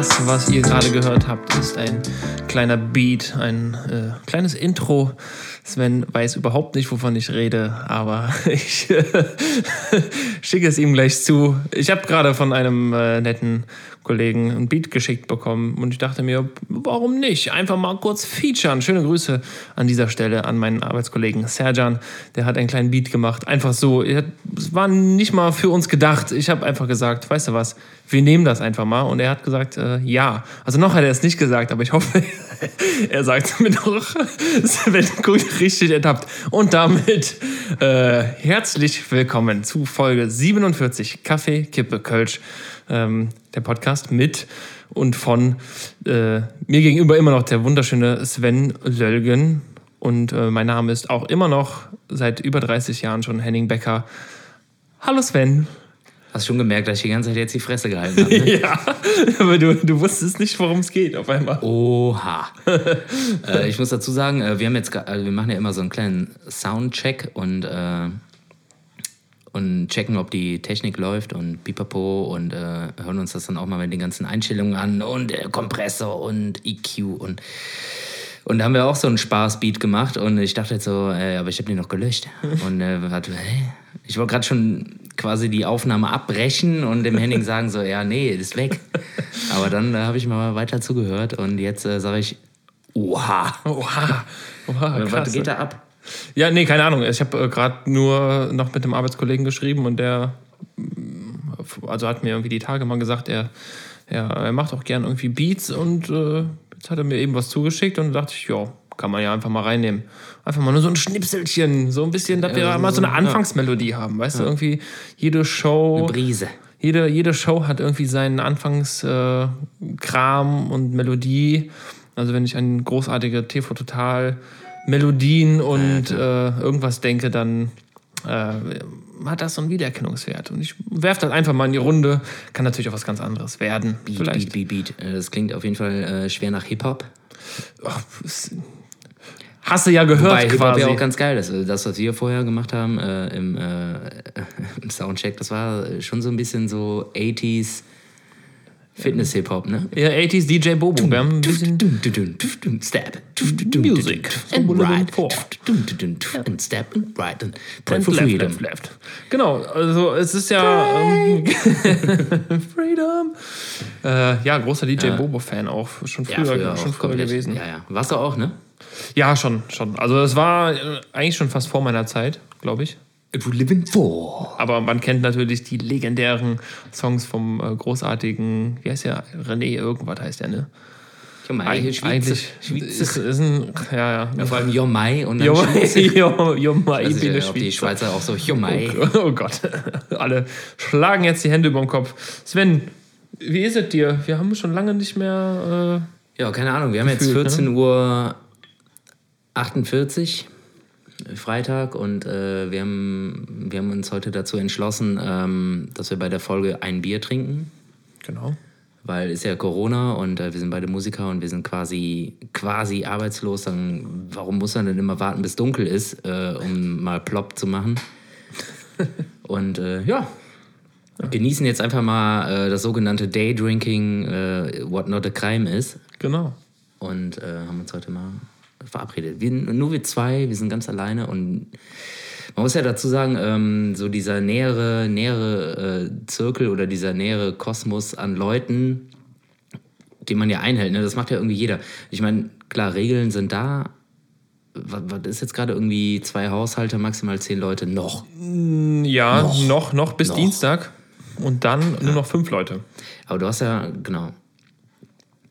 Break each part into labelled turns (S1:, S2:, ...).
S1: Das, was ihr gerade gehört habt, ist ein kleiner Beat, ein äh, kleines Intro. Sven weiß überhaupt nicht, wovon ich rede, aber ich schicke es ihm gleich zu. Ich habe gerade von einem äh, netten Kollegen ein Beat geschickt bekommen und ich dachte mir, warum nicht? Einfach mal kurz featuren. Schöne Grüße an dieser Stelle an meinen Arbeitskollegen Serjan. Der hat einen kleinen Beat gemacht. Einfach so. Es war nicht mal für uns gedacht. Ich habe einfach gesagt, weißt du was, wir nehmen das einfach mal. Und er hat gesagt, äh, ja. Also noch hat er es nicht gesagt, aber ich hoffe, er sagt es mir noch. Wird gut richtig ertappt. Und damit äh, herzlich willkommen zu Folge 47 Kaffee, Kippe, Kölsch ähm, der Podcast mit und von äh, mir gegenüber immer noch der wunderschöne Sven Löllgen. Und äh, mein Name ist auch immer noch seit über 30 Jahren schon Henning Becker. Hallo Sven.
S2: Hast schon gemerkt, dass ich die ganze Zeit jetzt die Fresse gehalten habe?
S1: Ne? ja, aber du, du wusstest nicht, worum es geht auf einmal.
S2: Oha. äh, ich muss dazu sagen, äh, wir haben jetzt, also wir machen ja immer so einen kleinen Soundcheck und äh, und checken, ob die Technik läuft und pipapo und äh, hören uns das dann auch mal mit den ganzen Einstellungen an und äh, Kompressor und EQ und und da haben wir auch so einen Spaßbeat gemacht und ich dachte jetzt so, äh, aber ich habe den noch gelöscht. Und äh, ich wollte gerade schon quasi die Aufnahme abbrechen und dem Henning sagen so, ja, nee, ist weg. Aber dann äh, habe ich mal weiter zugehört und jetzt äh, sage ich, oha. Oha. Oha krass. Was geht da ab?
S1: Ja, nee, keine Ahnung. Ich habe äh, gerade nur noch mit einem Arbeitskollegen geschrieben und der mm, also hat mir irgendwie die Tage mal gesagt, er, er, er macht auch gern irgendwie Beats und äh, jetzt hat er mir eben was zugeschickt und dachte ich, ja, kann man ja einfach mal reinnehmen. Einfach mal nur so ein Schnipselchen, so ein bisschen, dass wir ja, mal so eine Anfangsmelodie ja. haben, weißt ja. du, irgendwie jede Show.
S2: Eine Brise.
S1: Jede, jede Show hat irgendwie seinen Anfangskram äh, und Melodie. Also wenn ich an großartige TV Total Melodien und äh, irgendwas denke, dann äh, hat das so einen Wiedererkennungswert. Und ich werfe das einfach mal in die Runde. Kann natürlich auch was ganz anderes werden.
S2: Beat, vielleicht. Beat, Beat, Beat. Äh, das klingt auf jeden Fall äh, schwer nach Hip-Hop.
S1: Oh, hast du ja gehört Wobei
S2: Hip-Hop ja auch ganz geil. Also das, was wir vorher gemacht haben äh, im, äh, im Soundcheck, das war schon so ein bisschen so 80s Fitness-Hip-Hop, ne?
S1: Ja, 80s DJ Bobo. Wir haben ein bisschen
S2: Step. Music. And right. And step and right. And pray for freedom. Left, left.
S1: Genau, also es ist ja... Ähm, freedom. Äh, ja, großer DJ ja. Bobo-Fan auch. Schon früher, ja, früher schon früher gewesen.
S2: Ja, ja. Warst du auch, ne?
S1: Ja, schon, schon. Also es war äh, eigentlich schon fast vor meiner Zeit, glaube ich.
S2: If we living for.
S1: Aber man kennt natürlich die legendären Songs vom äh, großartigen, wie heißt der? René, irgendwas heißt der, ne?
S2: Jomai, Eig eigentlich Schweizer.
S1: Ist, ist ein, ja, ja.
S2: ja vor allem Jomai und dann
S1: Jomai, Jomai
S2: also, bin ja, die Schweizer auch so Jomai.
S1: Oh, oh, Gott, alle schlagen jetzt die Hände über den Kopf. Sven, wie ist es dir? Wir haben schon lange nicht mehr...
S2: Äh, ja, keine Ahnung, wir haben gefühlt, jetzt 14 ne? Uhr 48 Freitag und äh, wir, haben, wir haben uns heute dazu entschlossen, ähm, dass wir bei der Folge ein Bier trinken.
S1: Genau.
S2: Weil ist ja Corona und äh, wir sind beide Musiker und wir sind quasi, quasi arbeitslos. Dann, warum muss man denn immer warten, bis dunkel ist, äh, um mal plopp zu machen? und äh, ja, genießen jetzt einfach mal äh, das sogenannte Daydrinking, äh, what not a crime ist.
S1: Genau.
S2: Und haben uns heute mal verabredet. Wir, nur wir zwei, wir sind ganz alleine und man muss ja dazu sagen, ähm, so dieser nähere, nähere äh, Zirkel oder dieser nähere Kosmos an Leuten, den man ja einhält, ne, das macht ja irgendwie jeder. Ich meine, klar, Regeln sind da. Was, was ist jetzt gerade irgendwie zwei Haushalte, maximal zehn Leute? Noch.
S1: Mm, ja, noch, noch, noch bis noch. Dienstag. Und dann ja. nur noch fünf Leute.
S2: Aber du hast ja, genau,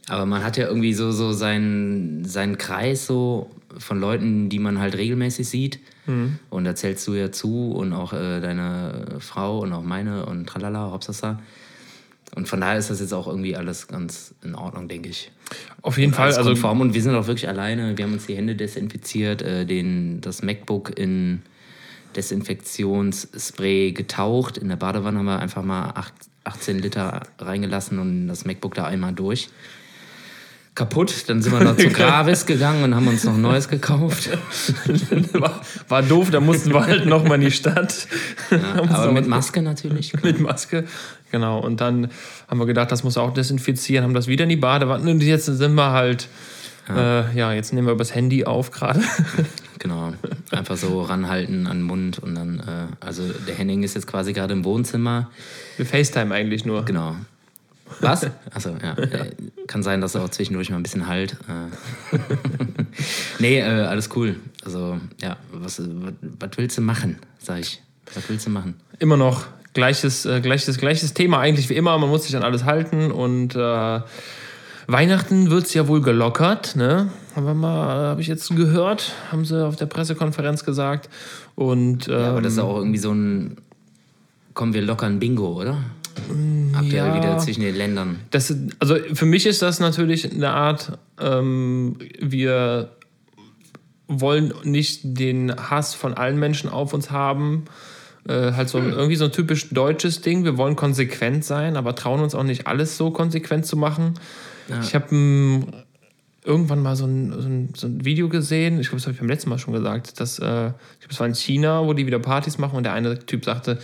S2: aber man hat ja irgendwie so, so seinen, seinen Kreis so von Leuten, die man halt regelmäßig sieht. Mhm. Und da zählst du ja zu und auch äh, deine Frau und auch meine und tralala, Hopsasa. Und von daher ist das jetzt auch irgendwie alles ganz in Ordnung, denke ich.
S1: Auf jeden Fall.
S2: Also konform. und wir sind auch wirklich alleine. Wir haben uns die Hände desinfiziert, äh, den, das MacBook in Desinfektionsspray getaucht. In der Badewanne haben wir einfach mal 8, 18 Liter reingelassen und das MacBook da einmal durch. Kaputt. Dann sind wir noch zu Gravis gegangen und haben uns noch ein neues gekauft.
S1: war, war doof, da mussten wir halt nochmal in die Stadt.
S2: Ja, aber mit Maske natürlich.
S1: mit Maske, genau. Und dann haben wir gedacht, das muss auch desinfizieren, haben das wieder in die Badewanne und jetzt sind wir halt, ja, äh, ja jetzt nehmen wir übers Handy auf gerade.
S2: Genau, einfach so ranhalten an den Mund und dann, äh, also der Henning ist jetzt quasi gerade im Wohnzimmer.
S1: Wir FaceTime eigentlich nur.
S2: Genau. Was? Achso, ja. Kann sein, dass er auch zwischendurch mal ein bisschen halt. Äh. nee, äh, alles cool. Also, ja, was, was, was willst du machen, sag ich. Was willst du machen?
S1: Immer noch gleiches, äh, gleiches, gleiches Thema eigentlich wie immer. Man muss sich an alles halten und äh, Weihnachten wird es ja wohl gelockert, ne? Haben wir mal, habe ich jetzt gehört, haben sie auf der Pressekonferenz gesagt. Und, ähm,
S2: ja, aber das ist
S1: ähm,
S2: auch irgendwie so ein, kommen wir lockern Bingo, oder? Aktuell
S1: ja,
S2: wieder zwischen den Ländern.
S1: Das, also für mich ist das natürlich eine Art, ähm, wir wollen nicht den Hass von allen Menschen auf uns haben. Äh, halt so hm. irgendwie so ein typisch deutsches Ding. Wir wollen konsequent sein, aber trauen uns auch nicht alles so konsequent zu machen. Ja. Ich habe hm, irgendwann mal so ein, so ein, so ein Video gesehen, ich glaube, das habe ich beim letzten Mal schon gesagt, dass, äh, ich glaube, es war in China, wo die wieder Partys machen und der eine Typ sagte,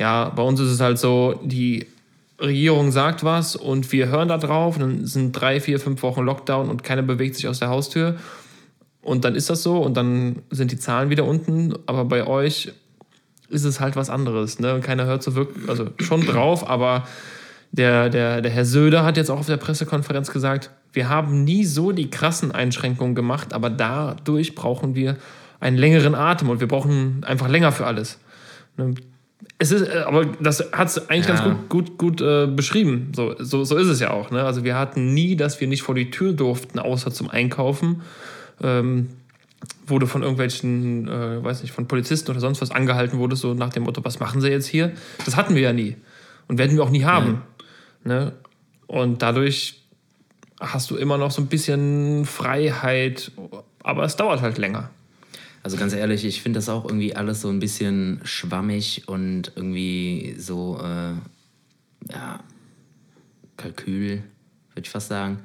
S1: ja, bei uns ist es halt so, die Regierung sagt was und wir hören da drauf, dann sind drei, vier, fünf Wochen Lockdown und keiner bewegt sich aus der Haustür. Und dann ist das so und dann sind die Zahlen wieder unten. Aber bei euch ist es halt was anderes. Ne? Keiner hört so wirklich, also schon drauf, aber der, der, der Herr Söder hat jetzt auch auf der Pressekonferenz gesagt, wir haben nie so die krassen Einschränkungen gemacht, aber dadurch brauchen wir einen längeren Atem und wir brauchen einfach länger für alles. Es ist, äh, aber das hat es eigentlich ja. ganz gut, gut, gut äh, beschrieben. So, so, so ist es ja auch. Ne? Also wir hatten nie, dass wir nicht vor die Tür durften, außer zum Einkaufen. Ähm, wurde von irgendwelchen, äh, weiß nicht, von Polizisten oder sonst was angehalten wurde, so nach dem Motto, was machen sie jetzt hier? Das hatten wir ja nie. Und werden wir auch nie haben. Ja. Ne? Und dadurch hast du immer noch so ein bisschen Freiheit, aber es dauert halt länger.
S2: Also ganz ehrlich, ich finde das auch irgendwie alles so ein bisschen schwammig und irgendwie so, äh, ja, Kalkül, würde ich fast sagen.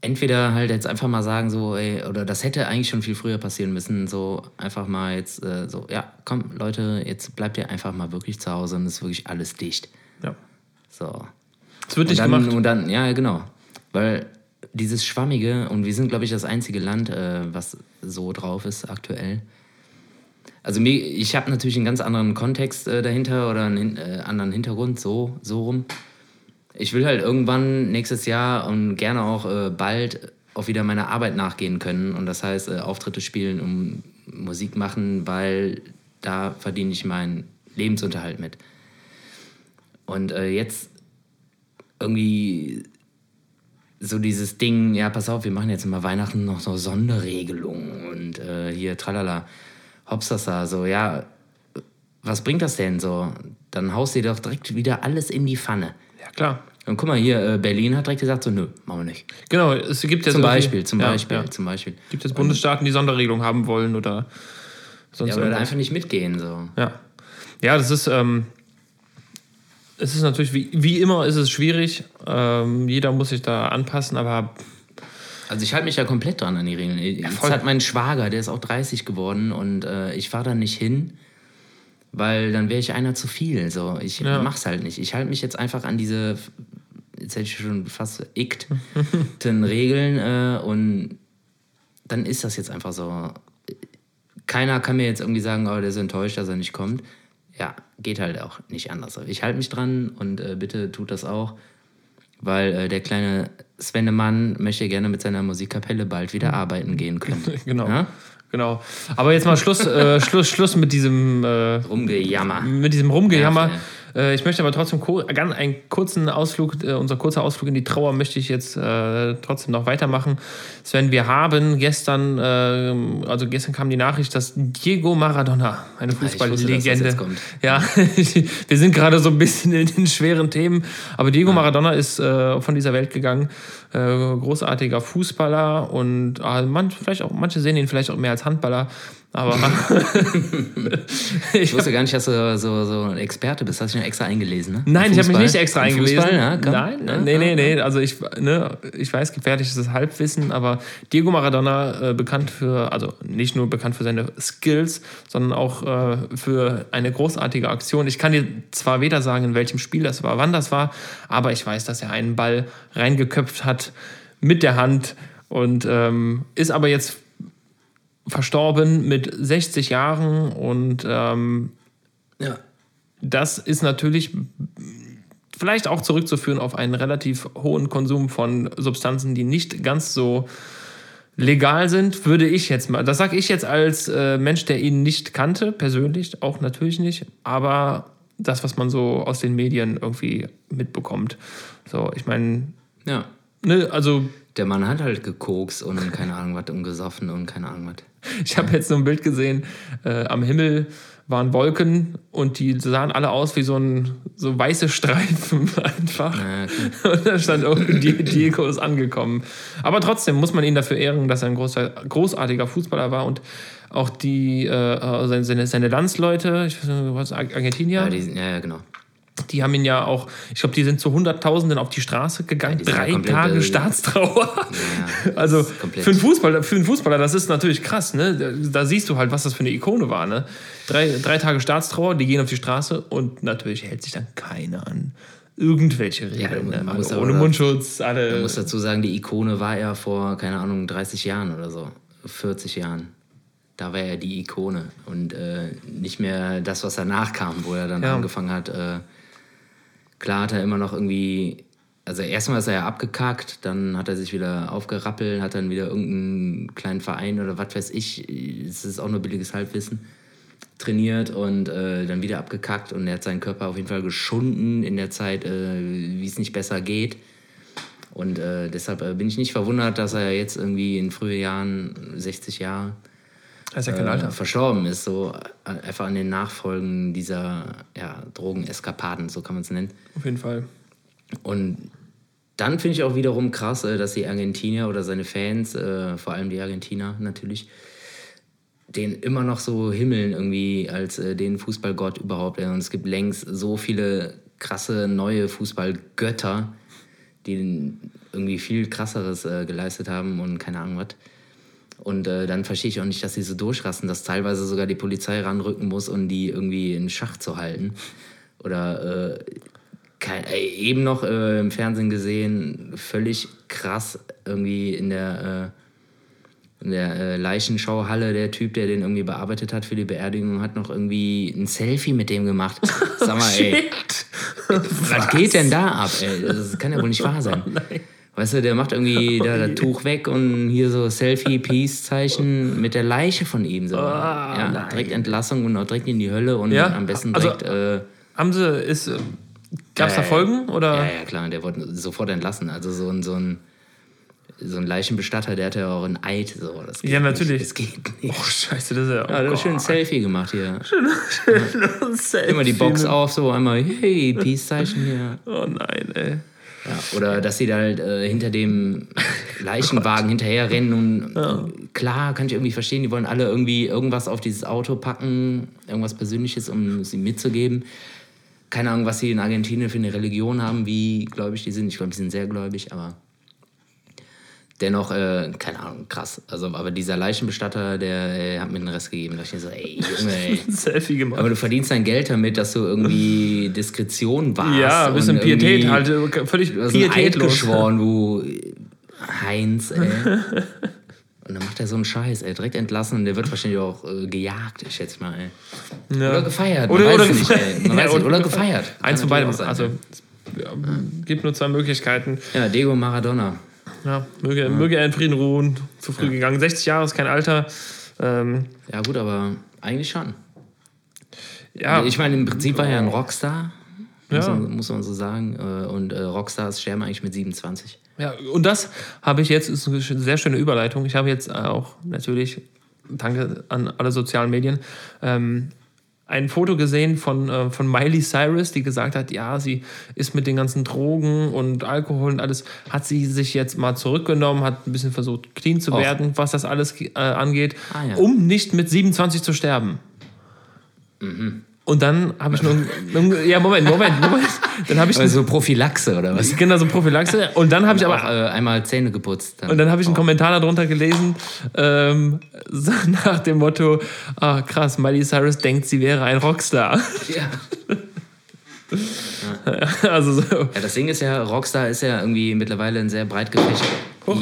S2: Entweder halt jetzt einfach mal sagen, so, ey, oder das hätte eigentlich schon viel früher passieren müssen, so einfach mal jetzt äh, so, ja, komm, Leute, jetzt bleibt ihr einfach mal wirklich zu Hause und ist wirklich alles dicht.
S1: Ja.
S2: So.
S1: Es wird
S2: nicht
S1: gemacht.
S2: Und dann, ja, genau. Weil dieses Schwammige, und wir sind, glaube ich, das einzige Land, äh, was so drauf ist aktuell. Also ich habe natürlich einen ganz anderen Kontext äh, dahinter oder einen äh, anderen Hintergrund, so, so rum. Ich will halt irgendwann nächstes Jahr und gerne auch äh, bald auch wieder meiner Arbeit nachgehen können. Und das heißt, äh, Auftritte spielen und Musik machen, weil da verdiene ich meinen Lebensunterhalt mit. Und äh, jetzt irgendwie so dieses Ding, ja, pass auf, wir machen jetzt immer Weihnachten noch so Sonderregelungen und äh, hier tralala, hopsasa, so, ja, was bringt das denn so? Dann haust du dir doch direkt wieder alles in die Pfanne.
S1: Ja, klar.
S2: Und guck mal hier, äh, Berlin hat direkt gesagt, so, nö, machen wir nicht.
S1: Genau, es gibt ja
S2: zum Beispiel, zum
S1: ja,
S2: Beispiel,
S1: ja.
S2: zum Beispiel.
S1: Gibt es Bundesstaaten, die Sonderregelungen haben wollen oder sonst
S2: ja, oder einfach nicht mitgehen, so.
S1: Ja. Ja, das ist, ähm, es ist natürlich, wie, wie immer ist es schwierig. Ähm, jeder muss sich da anpassen, aber.
S2: Also ich halte mich ja komplett dran an die Regeln. Ja, Jetzt hat mein Schwager, der ist auch 30 geworden und äh, ich fahre da nicht hin, weil dann wäre ich einer zu viel. So, ich ja. mach's halt nicht. Ich halte mich jetzt einfach an diese, jetzt hätte ich schon fast ikten Regeln äh, und dann ist das jetzt einfach so. Keiner kann mir jetzt irgendwie sagen, oh, der ist enttäuscht, dass er nicht kommt ja, geht halt auch nicht anders. Ich halte mich dran und äh, bitte tut das auch, weil äh, der kleine Svennemann möchte gerne mit seiner Musikkapelle bald wieder mhm. arbeiten gehen können.
S1: genau. Ja? Genau. Aber jetzt mal Schluss, äh, Schluss, Schluss mit diesem
S2: äh, Rumgejammer.
S1: Mit diesem Rumgejammer. Ja, ich möchte aber trotzdem ganz einen kurzen Ausflug, äh, unser kurzer Ausflug in die Trauer möchte ich jetzt äh, trotzdem noch weitermachen. Sven, wir haben gestern, äh, also gestern kam die Nachricht, dass Diego Maradona, eine Fußballlegende, ja, wir sind gerade so ein bisschen in den schweren Themen, aber Diego. Maradona ist äh, von dieser Welt gegangen. Äh, großartiger Fußballer und äh, man, vielleicht auch, manche sehen ihn vielleicht auch mehr als Handballer. Aber
S2: ich wusste gar nicht, dass du so, so ein Experte bist. Hast du dich extra eingelesen, ne?
S1: Nein, ich habe mich nicht extra eingelesen.
S2: Fußball, ja, komm.
S1: Nein,
S2: Ja,
S1: nee, nee, nee. Also ich, ne, ich weiß, gefährliches Halbwissen, aber Diego Maradona äh, bekannt für, also nicht nur bekannt für seine Skills, sondern auch äh, für eine großartige Aktion. Ich kann dir zwar weder sagen, in welchem Spiel das war, wann das war, aber ich weiß, dass er einen Ball reingeköpft hat mit der Hand und ähm, ist aber jetzt verstorben mit 60 Jahren und ähm,
S2: Ja.
S1: das ist natürlich vielleicht auch zurückzuführen auf einen relativ hohen Konsum von Substanzen, die nicht ganz so legal sind, würde ich jetzt mal. Das sage ich jetzt als äh, Mensch, der ihn nicht kannte, persönlich, auch natürlich nicht, aber das, was man so aus den Medien irgendwie mitbekommt. So, ich meine,
S2: ja.
S1: Ne, also
S2: Der Mann hat halt gekokst und keine Ahnung was und gesoffen und keine Ahnung was.
S1: Ich habe jetzt so ein Bild gesehen, äh, am Himmel waren Wolken und die sahen alle aus wie so, ein, so weiße Streifen einfach.
S2: Ja, klar.
S1: Und da stand irgendwie, Die- Diego ist angekommen. Aber trotzdem muss man ihn dafür ehren, dass er ein großer, großartiger Fußballer war und auch die, äh, seine, seine, seine Landsleute, ich weiß nicht, was, Argentinier,
S2: Ja, die, ja, genau.
S1: Die haben ihn ja auch, ich glaube, die sind zu Hunderttausenden auf die Straße gegangen.
S2: ja
S1: Drei Tage
S2: äh,
S1: Staatstrauer.
S2: Ja,
S1: Also für einen, Fußballer, für einen Fußballer, das ist natürlich krass. Ne? Da, da siehst du halt, was das für eine Ikone war. Ne? Drei, drei Tage Staatstrauer, die gehen auf die Straße und natürlich hält sich dann keiner an irgendwelche Regeln.
S2: man
S1: ne?
S2: aber-
S1: ohne Mundschutz,
S2: Man
S1: alle.
S2: muss dazu sagen, die Ikone war er vor, keine Ahnung, 30 Jahren oder so. 40 Jahren. Da war er die Ikone. Und äh, nicht mehr das, was danach kam, wo er dann
S1: Ja.
S2: angefangen hat. Äh, klar hat er immer noch irgendwie. Also erstmal ist er ja abgekackt, dann hat er sich wieder aufgerappelt, hat dann wieder irgendeinen kleinen Verein oder was weiß ich, es ist auch nur billiges Halbwissen, trainiert und äh, dann wieder abgekackt und er hat seinen Körper auf jeden Fall geschunden in der Zeit, äh, wie es nicht besser geht. Und äh, deshalb äh, bin ich nicht verwundert, dass er jetzt irgendwie in frühen Jahren, 60 Jahre,
S1: Ist ja kein
S2: äh,
S1: Alter.
S2: verstorben ist, so äh, einfach an den Nachfolgen dieser ja, Drogeneskapaden, so kann man es nennen.
S1: Auf jeden Fall.
S2: Und dann finde ich auch wiederum krass, äh, dass die Argentinier oder seine Fans, äh, vor allem die Argentiner natürlich, den immer noch so himmeln irgendwie als äh, den Fußballgott überhaupt. Und es gibt längst so viele krasse neue Fußballgötter, die irgendwie viel krasseres äh, geleistet haben und keine Ahnung was. Und äh, dann verstehe ich auch nicht, dass sie so durchrasten, dass teilweise sogar die Polizei ranrücken muss, um die irgendwie in Schach zu halten. Oder äh, kein, ey, eben noch äh, im Fernsehen gesehen, völlig krass irgendwie in der, äh, in der äh, Leichenschauhalle, der Typ, der den irgendwie bearbeitet hat für die Beerdigung, hat noch irgendwie ein Selfie mit dem gemacht. Sag mal, ey, was geht denn da ab, ey? Das kann ja wohl nicht wahr sein. Weißt du, der macht irgendwie da das Tuch weg und hier so Selfie-Peace-Zeichen mit der Leiche von ihm. So. ja,
S1: nein.
S2: direkt Entlassung und auch direkt in die Hölle und
S1: Ja,
S2: am besten
S1: also-
S2: direkt. äh,
S1: Haben sie, ist, gab es da
S2: ja,
S1: Folgen? Oder?
S2: ja, ja, klar, der wurde sofort entlassen. Also so ein, so ein, so ein Leichenbestatter, der hatte ja auch ein Eid. So. Das geht
S1: Ja, natürlich.
S2: Nicht. Das geht nicht.
S1: Oh, scheiße, das ist ja. Oh
S2: Ja,
S1: Gott.
S2: schön ein Selfie gemacht hier.
S1: Selfie.
S2: Immer die Box auf, so einmal, hey, Peace-Zeichen hier.
S1: Oh nein, ey.
S2: Ja, oder dass sie da halt äh, hinter dem Leichenwagen hinterher rennen und äh, klar, kann ich irgendwie verstehen, die wollen alle irgendwie irgendwas auf dieses Auto packen, irgendwas Persönliches, um sie mitzugeben. Keine Ahnung, was sie in Argentinien für eine Religion haben, wie gläubig die sind. Ich glaube, die sind sehr gläubig, aber dennoch, äh, keine Ahnung, krass. Also, aber dieser Leichenbestatter, der äh, hat mir den Rest gegeben. Da dachte ich mir so, ey, Junge, ey.
S1: Ein Selfie gemacht.
S2: Aber du verdienst dein Geld damit, dass du irgendwie Diskretion warst.
S1: ja, ein bisschen Pietät halt, äh, völlig pietätlos.
S2: geschworen, du Heinz, ey. Und dann macht er so einen Scheiß, ey. Direkt entlassen und der wird wahrscheinlich auch äh, gejagt, ich schätze mal, ey.
S1: Ja.
S2: Oder gefeiert. Man
S1: Oder, oder,
S2: nicht,
S1: Ja,
S2: nicht. Oder gefeiert.
S1: Eins von beidem. Also, es ja, gibt nur zwei Möglichkeiten.
S2: Ja, Diego Maradona.
S1: Ja, möge, möge er in Frieden ruhen. Zu früh gegangen. 60 Jahre ist kein Alter. Ähm,
S2: Ja, gut, aber eigentlich schon.
S1: ja,
S2: Ich meine, im Prinzip war er ein Rockstar. Muss,
S1: Ja.
S2: man, muss man so sagen. Äh, Und äh, Rockstars sterben eigentlich mit 27.
S1: ja, und das habe ich jetzt, ist eine sehr schöne Überleitung. Ich habe jetzt auch natürlich, danke an alle sozialen Medien, ähm, ein Foto gesehen von, äh, von Miley Cyrus, die gesagt hat, ja, sie ist mit den ganzen Drogen und Alkohol und alles, hat sie sich jetzt mal zurückgenommen, hat ein bisschen versucht, clean zu
S2: Och.
S1: werden, was das alles äh, angeht,
S2: Ah, ja.
S1: um nicht mit 27 zu sterben.
S2: Mhm.
S1: Und dann habe ich nur, ja, Moment, Moment, Moment. Dann habe ich,
S2: Also Prophylaxe oder was?
S1: genau, so Prophylaxe. Und dann habe ich aber
S2: auch äh, einmal Zähne geputzt. Dann.
S1: und dann habe ich einen Kommentar darunter gelesen, ähm, so nach dem Motto: ah, krass, Miley Cyrus denkt, sie wäre ein Rockstar.
S2: ja.
S1: also so.
S2: ja, das Ding ist ja, Rockstar ist ja irgendwie mittlerweile ein sehr breit gefächert.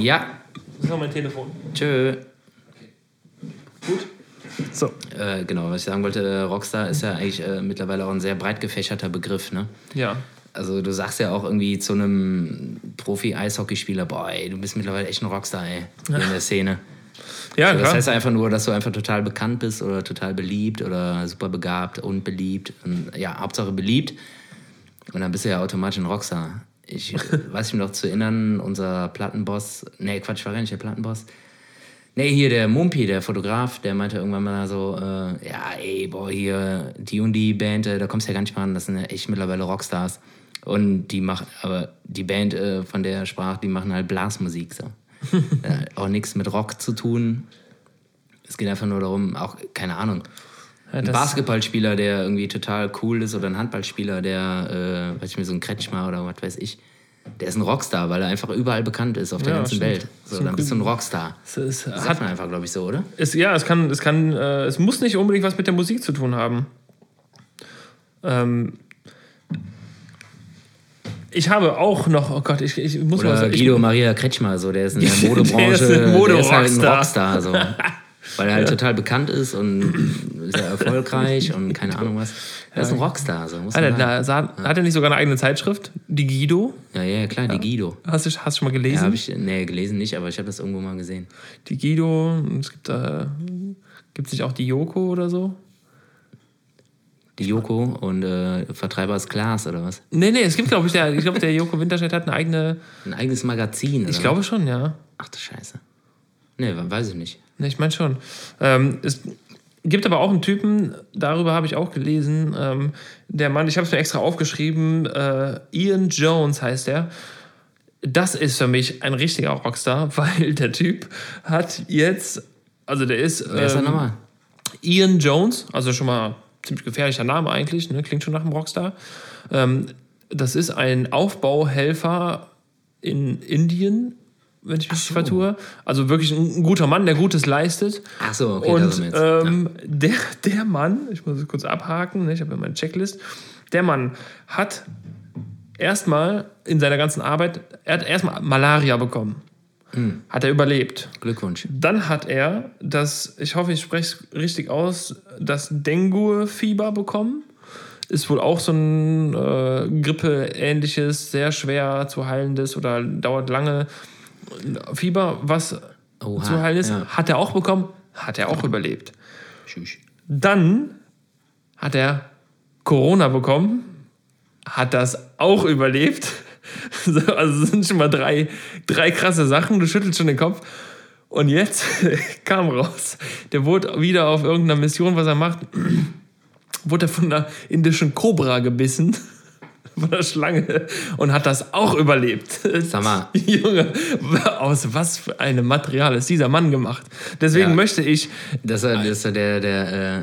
S2: Ja,
S1: Das ist noch mein Telefon.
S2: tschö.
S1: Gut. So.
S2: Äh, genau, was ich sagen wollte, äh, Rockstar ist ja eigentlich äh, mittlerweile auch ein sehr breit gefächerter Begriff, ne?
S1: Ja.
S2: Also du sagst ja auch irgendwie zu einem Profi-Eishockeyspieler, boah, ey, du bist mittlerweile echt ein Rockstar, ey, in der Szene.
S1: Ja,
S2: Das
S1: klar.
S2: heißt einfach nur, dass du einfach total bekannt bist oder total beliebt oder super begabt und beliebt. Und, ja, Hauptsache beliebt. Und dann bist du ja automatisch ein Rockstar. Ich weiß mich noch zu erinnern, unser Plattenboss, nee, Quatsch, war gar nicht der Plattenboss. Nee, hier der Mumpi, der Fotograf, der meinte irgendwann mal so, äh, ja, ey, boah, hier, die und die Band, äh, da kommst du ja gar nicht mal an, das sind ja echt mittlerweile Rockstars. Und die machen, aber die Band, äh, von der er sprach, die machen halt Blasmusik, so. auch nichts mit Rock zu tun. Es geht einfach nur darum, auch, keine Ahnung, ein
S1: das-
S2: Basketballspieler, der irgendwie total cool ist oder ein Handballspieler, der, äh, weiß ich mir, so ein Kretschmer oder was weiß ich, der ist ein Rockstar, weil er einfach überall bekannt ist auf der
S1: Ja,
S2: ganzen
S1: stimmt.
S2: Welt. So, dann bist du ein. Rockstar.
S1: Es, ist,
S2: Das
S1: hat,
S2: man einfach, glaube ich, so, oder?
S1: es, ja, es kann, es kann, äh, es muss nicht unbedingt was mit der Musik zu tun haben. Ähm, ich habe auch noch, oh Gott, ich, ich muss
S2: Oder
S1: mal sagen, ich-
S2: Guido Maria Kretschmer, so, der ist in der
S1: Der
S2: Modebranche,
S1: ist ein
S2: der ist halt ein. Rockstar, so. Weil er halt total bekannt ist und sehr erfolgreich und keine Ahnung was. Er ist ein Rockstar, so muss
S1: Hat
S2: man
S1: er,
S2: sagen.
S1: da, hat er nicht sogar eine eigene Zeitschrift? Die Guido?
S2: Ja, ja, klar, die Guido.
S1: Hast du hast du schon mal
S2: Ja,
S1: gelesen?
S2: habe ich, nee, gelesen nicht, aber ich habe das irgendwo mal gesehen.
S1: die Guido, es gibt da, gibt es nicht auch die Yoko oder so?
S2: Die Joko und äh, Vertreiber ist Glas oder was?
S1: Nee, nee, es gibt, glaube ich, der, ich glaube, der Joko Winterscheid hat eine eigene,
S2: Ein eigenes Magazin.
S1: ich glaube schon, ja.
S2: Ach du Scheiße. Nee, weiß ich nicht.
S1: Ne, ich meine schon. Ähm, es gibt aber auch einen Typen, darüber habe ich auch gelesen, ähm, der Mann, ich habe es mir extra aufgeschrieben, äh, Ian Jones heißt er. Das ist für mich ein richtiger Rockstar, weil der Typ hat jetzt, also der ist,
S2: Wer ist er
S1: ähm,
S2: nochmal?
S1: Ian Jones, also schon mal ziemlich gefährlicher Name eigentlich, ne? klingt schon nach einem Rockstar. Ähm, das ist ein Aufbauhelfer in Indien, wenn ich mich nicht vertue. Also wirklich ein, ein guter Mann, der Gutes leistet.
S2: Ach so, okay,
S1: Und ähm, der, der Mann, ich muss es kurz abhaken, ne? ich habe ja meine Checklist, der Mann hat erstmal in seiner ganzen Arbeit, er hat erstmal Malaria bekommen.
S2: Hm.
S1: Hat er überlebt.
S2: Glückwunsch.
S1: Dann hat er das, ich hoffe, ich spreche es richtig aus, das Dengue-Fieber bekommen. Ist wohl auch so ein äh, Grippe-ähnliches, sehr schwer zu heilendes oder dauert lange Fieber, was
S2: Oha,
S1: zu heilen ist.
S2: ja.
S1: Hat er auch bekommen, hat er auch überlebt.
S2: Tschüss.
S1: Dann hat er Corona bekommen, hat das auch überlebt. So, Also sind schon mal drei, drei krasse Sachen. Du schüttelst schon den Kopf. Und jetzt kam raus, der wurde wieder auf irgendeiner Mission, was er macht, wurde er von einer indischen Cobra gebissen. Von der Schlange. Und hat das auch überlebt.
S2: Sag mal.
S1: Junge, aus was für einem Material ist dieser Mann gemacht? Deswegen
S2: Ja.
S1: möchte ich
S2: Das ist, der, der, äh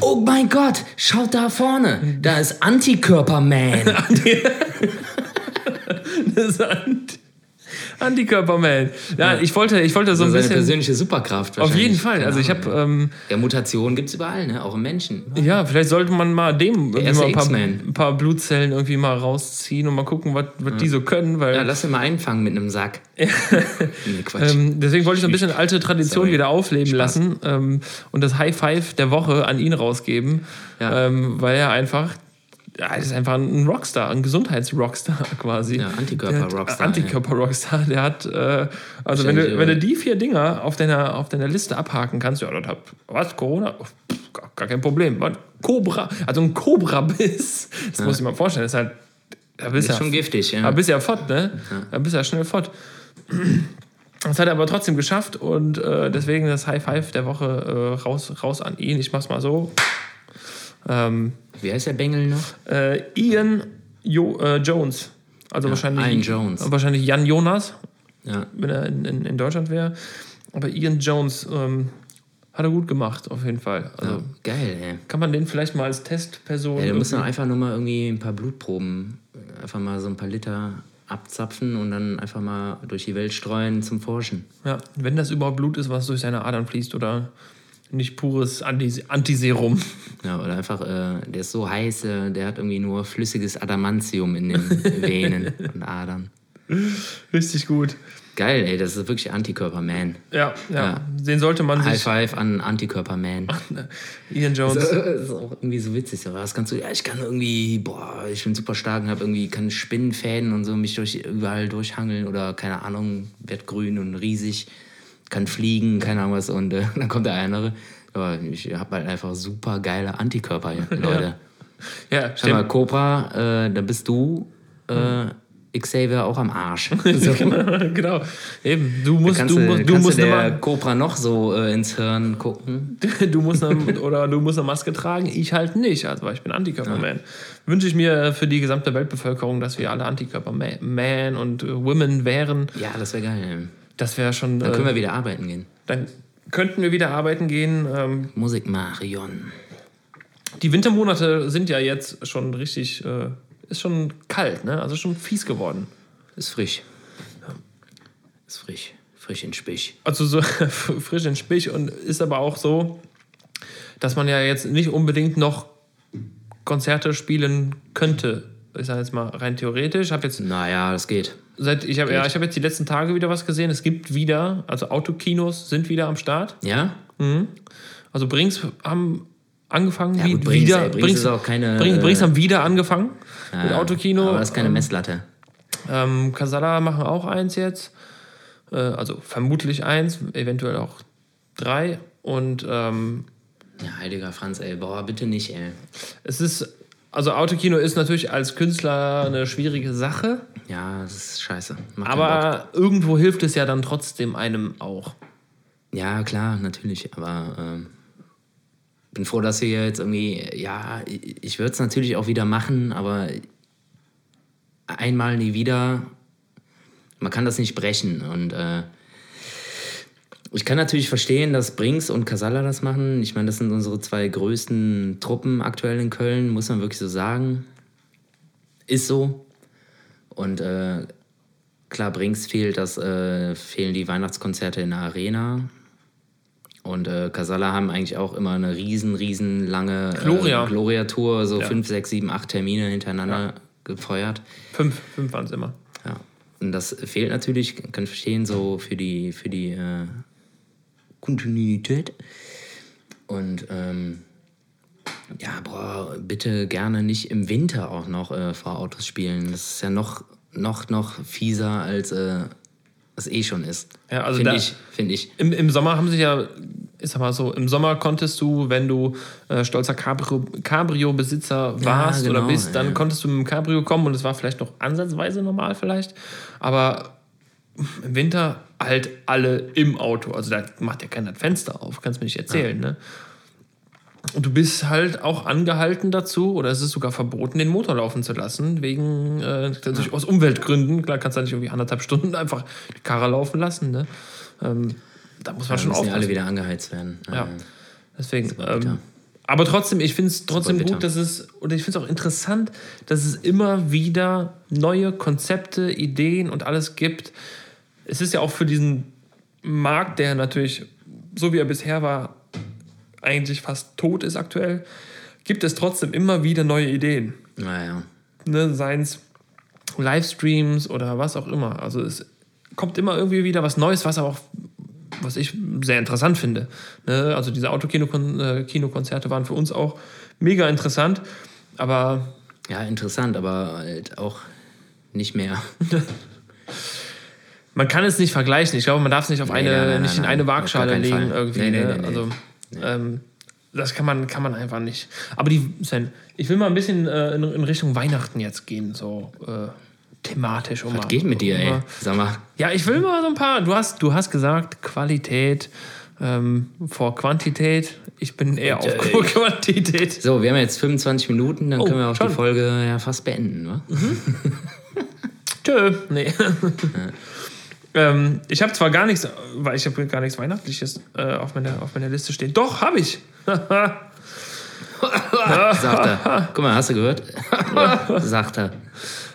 S2: Oh mein Gott, schaut da vorne. Da ist Antikörperman.
S1: Das ist Ant Antikörperman. Ja, ich wollte, ich wollte so ein
S2: seine
S1: bisschen.
S2: persönliche Superkraft.
S1: Auf jeden. Fall. Also ich habe, ähm,
S2: Ja, Mutationen gibt es überall, ne? auch im Menschen.
S1: ja, vielleicht sollte man mal dem mal ein paar, ein paar Blutzellen irgendwie mal rausziehen und mal gucken, was, was die so können, weil
S2: Ja, lass ihn mal einfangen mit einem Sack. nee, Quatsch.
S1: ähm, deswegen wollte ich so ein bisschen alte Tradition
S2: Sorry.
S1: wieder aufleben
S2: Spaß.
S1: lassen ähm, und das High Five der Woche an ihn rausgeben,
S2: Ja.
S1: ähm, weil er einfach ja, er ist einfach ein Rockstar, ein Gesundheitsrockstar quasi.
S2: Ja, Antikörper-Rockstar,
S1: Antikörper-Rockstar. Der hat, äh, also wenn du, wenn du die vier Dinger auf deiner, auf deiner Liste abhaken kannst, ja, das hat, was, Corona? Pff, gar, gar kein Problem. Was? Cobra, also ein Cobra-Biss, das muss ich mir vorstellen, das ist halt, da bist
S2: ist
S1: ja,
S2: schon giftig, ja.
S1: da bist ja fort, ne? Da bist ja schnell fort. Das hat er aber trotzdem geschafft und äh, deswegen das High Five der Woche äh, raus, raus an ihn. Ich mach's mal so. Ähm,
S2: Wie heißt der Bengel noch?
S1: äh, Ian jo äh, Jones. Also wahrscheinlich,
S2: Ian Jones.
S1: wahrscheinlich Jan Jonas,
S2: Ja.
S1: wenn er in, in, in Deutschland wäre. Aber Ian Jones ähm, hat er gut gemacht, auf jeden Fall. Also
S2: ja. Geil, ey.
S1: kann man den vielleicht mal als Testperson.
S2: Ja, doch
S1: irgendwie-
S2: einfach nur mal irgendwie ein paar Blutproben, einfach mal so ein paar Liter abzapfen und dann einfach mal durch die Welt streuen zum Forschen.
S1: ja, wenn das überhaupt Blut ist, was durch seine Adern fließt oder nicht pures Antis Antiserum.
S2: Ja, oder einfach, äh, der ist so heiß, äh, der hat irgendwie nur flüssiges Adamantium in den Venen und Adern.
S1: Richtig gut.
S2: Geil, ey, das ist wirklich Antikörper-Man.
S1: Ja, ja,
S2: Ja.
S1: Den sollte man
S2: High
S1: sich.
S2: Five an Antikörper-Man.
S1: Ian Jones.
S2: Das ist auch irgendwie so witzig. So, was kannst du, ja, ich kann irgendwie, boah, ich bin super stark und hab irgendwie, kann Spinnenfäden und so mich durch, überall durchhangeln oder keine Ahnung, werd grün und riesig, kann fliegen, keine Ahnung was. Und äh, dann kommt der andere. Aber ich hab halt einfach super geile Antikörper, Leute.
S1: Ja,
S2: Schau mal. Cobra, äh, da bist du, äh, Xavier auch am Arsch. So.
S1: genau. Eben, du musst,
S2: Kannst
S1: du musst, du musst
S2: der Cobra noch so äh, ins Hirn gucken?
S1: du musst eine, oder du musst eine Maske tragen. Ich halt nicht, also weil ich bin Antikörperman. Wünsche ich mir für die gesamte Weltbevölkerung, dass wir alle Antikörperman und äh, Women wären.
S2: Ja, das wäre geil.
S1: Das wäre schon.
S2: Dann können
S1: äh,
S2: wir wieder arbeiten gehen.
S1: dann könnten wir wieder arbeiten gehen. Ähm,
S2: Musik Marion.
S1: die Wintermonate sind ja jetzt schon richtig, äh, ist schon kalt, ne? Also schon fies geworden.
S2: Ist frisch. Ist frisch. Frisch in Spich.
S1: Also so frisch in Spich und ist aber auch so, dass man ja jetzt nicht unbedingt noch Konzerte spielen könnte. Ich sage jetzt mal rein theoretisch. Habe jetzt
S2: Naja, das geht.
S1: Seit ich habe ja, ich habe jetzt die letzten Tage wieder was gesehen. Es gibt wieder, also Autokinos sind wieder am Start.
S2: Ja?
S1: Also Brings haben angefangen
S2: Ja,
S1: wie,
S2: gut, Brings,
S1: wieder
S2: ey, Brings ist auch keine,
S1: Brings,
S2: äh,
S1: Brings haben wieder angefangen mit
S2: Ja,
S1: Autokino.
S2: Aber das ist keine
S1: Ähm,
S2: Messlatte.
S1: Ähm, Casala machen auch eins jetzt. Äh, also vermutlich eins, eventuell auch drei. Und ähm,
S2: Ja, heiliger Franz, ey. Boah, bitte nicht, ey.
S1: es ist, also Autokino ist natürlich als Künstler eine schwierige Sache,
S2: Ja, das ist scheiße. Macht
S1: aber irgendwo hilft es ja dann trotzdem einem auch.
S2: Ja, klar, natürlich. Aber ähm, bin froh, dass wir jetzt irgendwie, ja, ich ich würde es natürlich auch wieder machen, aber einmal nie wieder. Man kann das nicht brechen. Und äh, ich kann natürlich verstehen, dass Brinks und Casalla das machen. Ich meine, das sind unsere zwei größten Truppen aktuell in Köln, muss man wirklich so sagen. Ist so. Und äh, klar, Brinks fehlt, das äh, fehlen die Weihnachtskonzerte in der Arena. Und äh, Casalla haben eigentlich auch immer eine riesen, riesen lange
S1: Gloria.
S2: äh, Gloria-Tour, so
S1: Ja.
S2: fünf, sechs, sieben, acht Termine hintereinander gefeuert.
S1: Fünf, fünf waren es immer.
S2: Ja. Und das fehlt natürlich, kann ich verstehen, so für die, für die äh, Kontinuität. Und ähm, ja, boah, bitte gerne nicht im Winter auch noch äh, vor Autos spielen. Das ist ja noch, noch, noch fieser, als äh, es eh schon ist.
S1: Ja, also
S2: Finde ich, finde ich.
S1: Im, Im Sommer haben sie ja, ist aber so, im Sommer konntest du, wenn du äh, stolzer Cabrio- Cabrio-Besitzer warst
S2: genau,
S1: oder bist, dann
S2: ja.
S1: konntest du mit dem Cabrio kommen und es war vielleicht noch ansatzweise normal vielleicht. Aber im Winter halt alle im Auto. Also da macht ja keiner das Fenster auf, kannst mir nicht erzählen, ne? Und du bist halt auch angehalten dazu, oder es ist sogar verboten, den Motor laufen zu lassen, wegen, äh, natürlich aus Umweltgründen. Klar kannst du nicht irgendwie anderthalb Stunden einfach die Karre laufen lassen, ne? Ähm, da muss man
S2: Da
S1: schon
S2: ja alle
S1: aufpassen.
S2: wieder angeheizt werden.
S1: Ja.
S2: Äh,
S1: Deswegen. Ähm, aber trotzdem, ich finde es trotzdem gut, dass es, und ich finde es auch interessant, dass es immer wieder neue Konzepte, Ideen und alles gibt. Es ist ja auch für diesen Markt, der natürlich, so wie er bisher war, eigentlich fast tot ist aktuell, gibt es trotzdem immer wieder neue Ideen.
S2: Naja.
S1: Ne, Seien es Livestreams oder was auch immer. Also es kommt immer irgendwie wieder was Neues, was aber auch, was ich sehr interessant finde. Ne? Also diese Autokino-Konzerte waren für uns auch mega interessant. Aber
S2: Ja, interessant, aber halt auch nicht mehr.
S1: man kann es nicht vergleichen. Ich glaube, man darf es nicht auf eine,
S2: nein, nein,
S1: nicht in eine Waagschale legen
S2: Fall.
S1: irgendwie.
S2: Nee, nee,
S1: ne?
S2: nee.
S1: Also ähm, das kann man, kann man einfach nicht. Aber die, Sven, ich will mal ein bisschen äh, in, in Richtung Weihnachten jetzt gehen, so äh, thematisch. Um
S2: Was
S1: mal-
S2: geht mit dir,
S1: um
S2: ey? Sag mal.
S1: Ja, ich will mal so ein paar. Du hast, du hast gesagt, Qualität ähm, vor Quantität. Ich bin eher auf
S2: äh,
S1: Quantität.
S2: So, wir haben jetzt 25 Minuten, dann
S1: Oh,
S2: können wir auch
S1: schon.
S2: die Folge ja fast beenden, wa?
S1: Tschö. Nee. Ähm, ich habe zwar gar nichts, weil ich habe gar nichts Weihnachtliches äh, auf, meiner, auf meiner Liste stehen. Doch, habe ich.
S2: Sagt er. Guck mal, hast du gehört? Sagt er.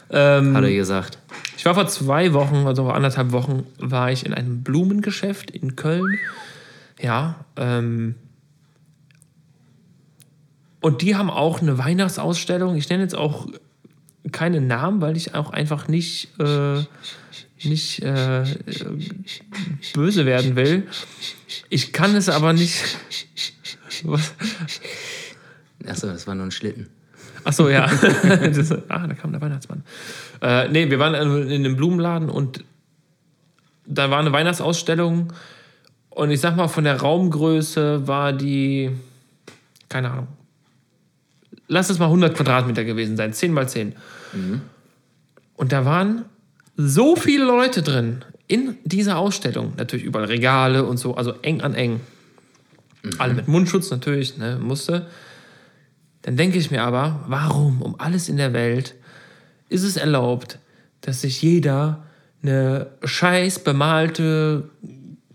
S1: ähm,
S2: Hat er gesagt.
S1: Ich war vor zwei Wochen, also vor anderthalb Wochen, war ich in einem Blumengeschäft in Köln. Ja, ähm, und die haben auch eine Weihnachtsausstellung. Ich nenne jetzt auch keine Namen, weil ich auch einfach nicht, äh, nicht äh, böse werden will. Ich kann es aber nicht. Was?
S2: Achso, das war nur ein Schlitten.
S1: Ach so, ja. das, ah, da kam der Weihnachtsmann. Äh, nee, wir waren in einem Blumenladen und da war eine Weihnachtsausstellung und ich sag mal, von der Raumgröße war die, keine Ahnung, lass es mal 100 Quadratmeter gewesen sein, 10 mal 10. Und da waren so viele Leute drin in dieser Ausstellung. Natürlich überall Regale und so, also eng an eng. Alle mit Mundschutz natürlich, ne, musste. Dann denke ich mir aber, warum um alles in der Welt ist es erlaubt, dass sich jeder eine scheiß bemalte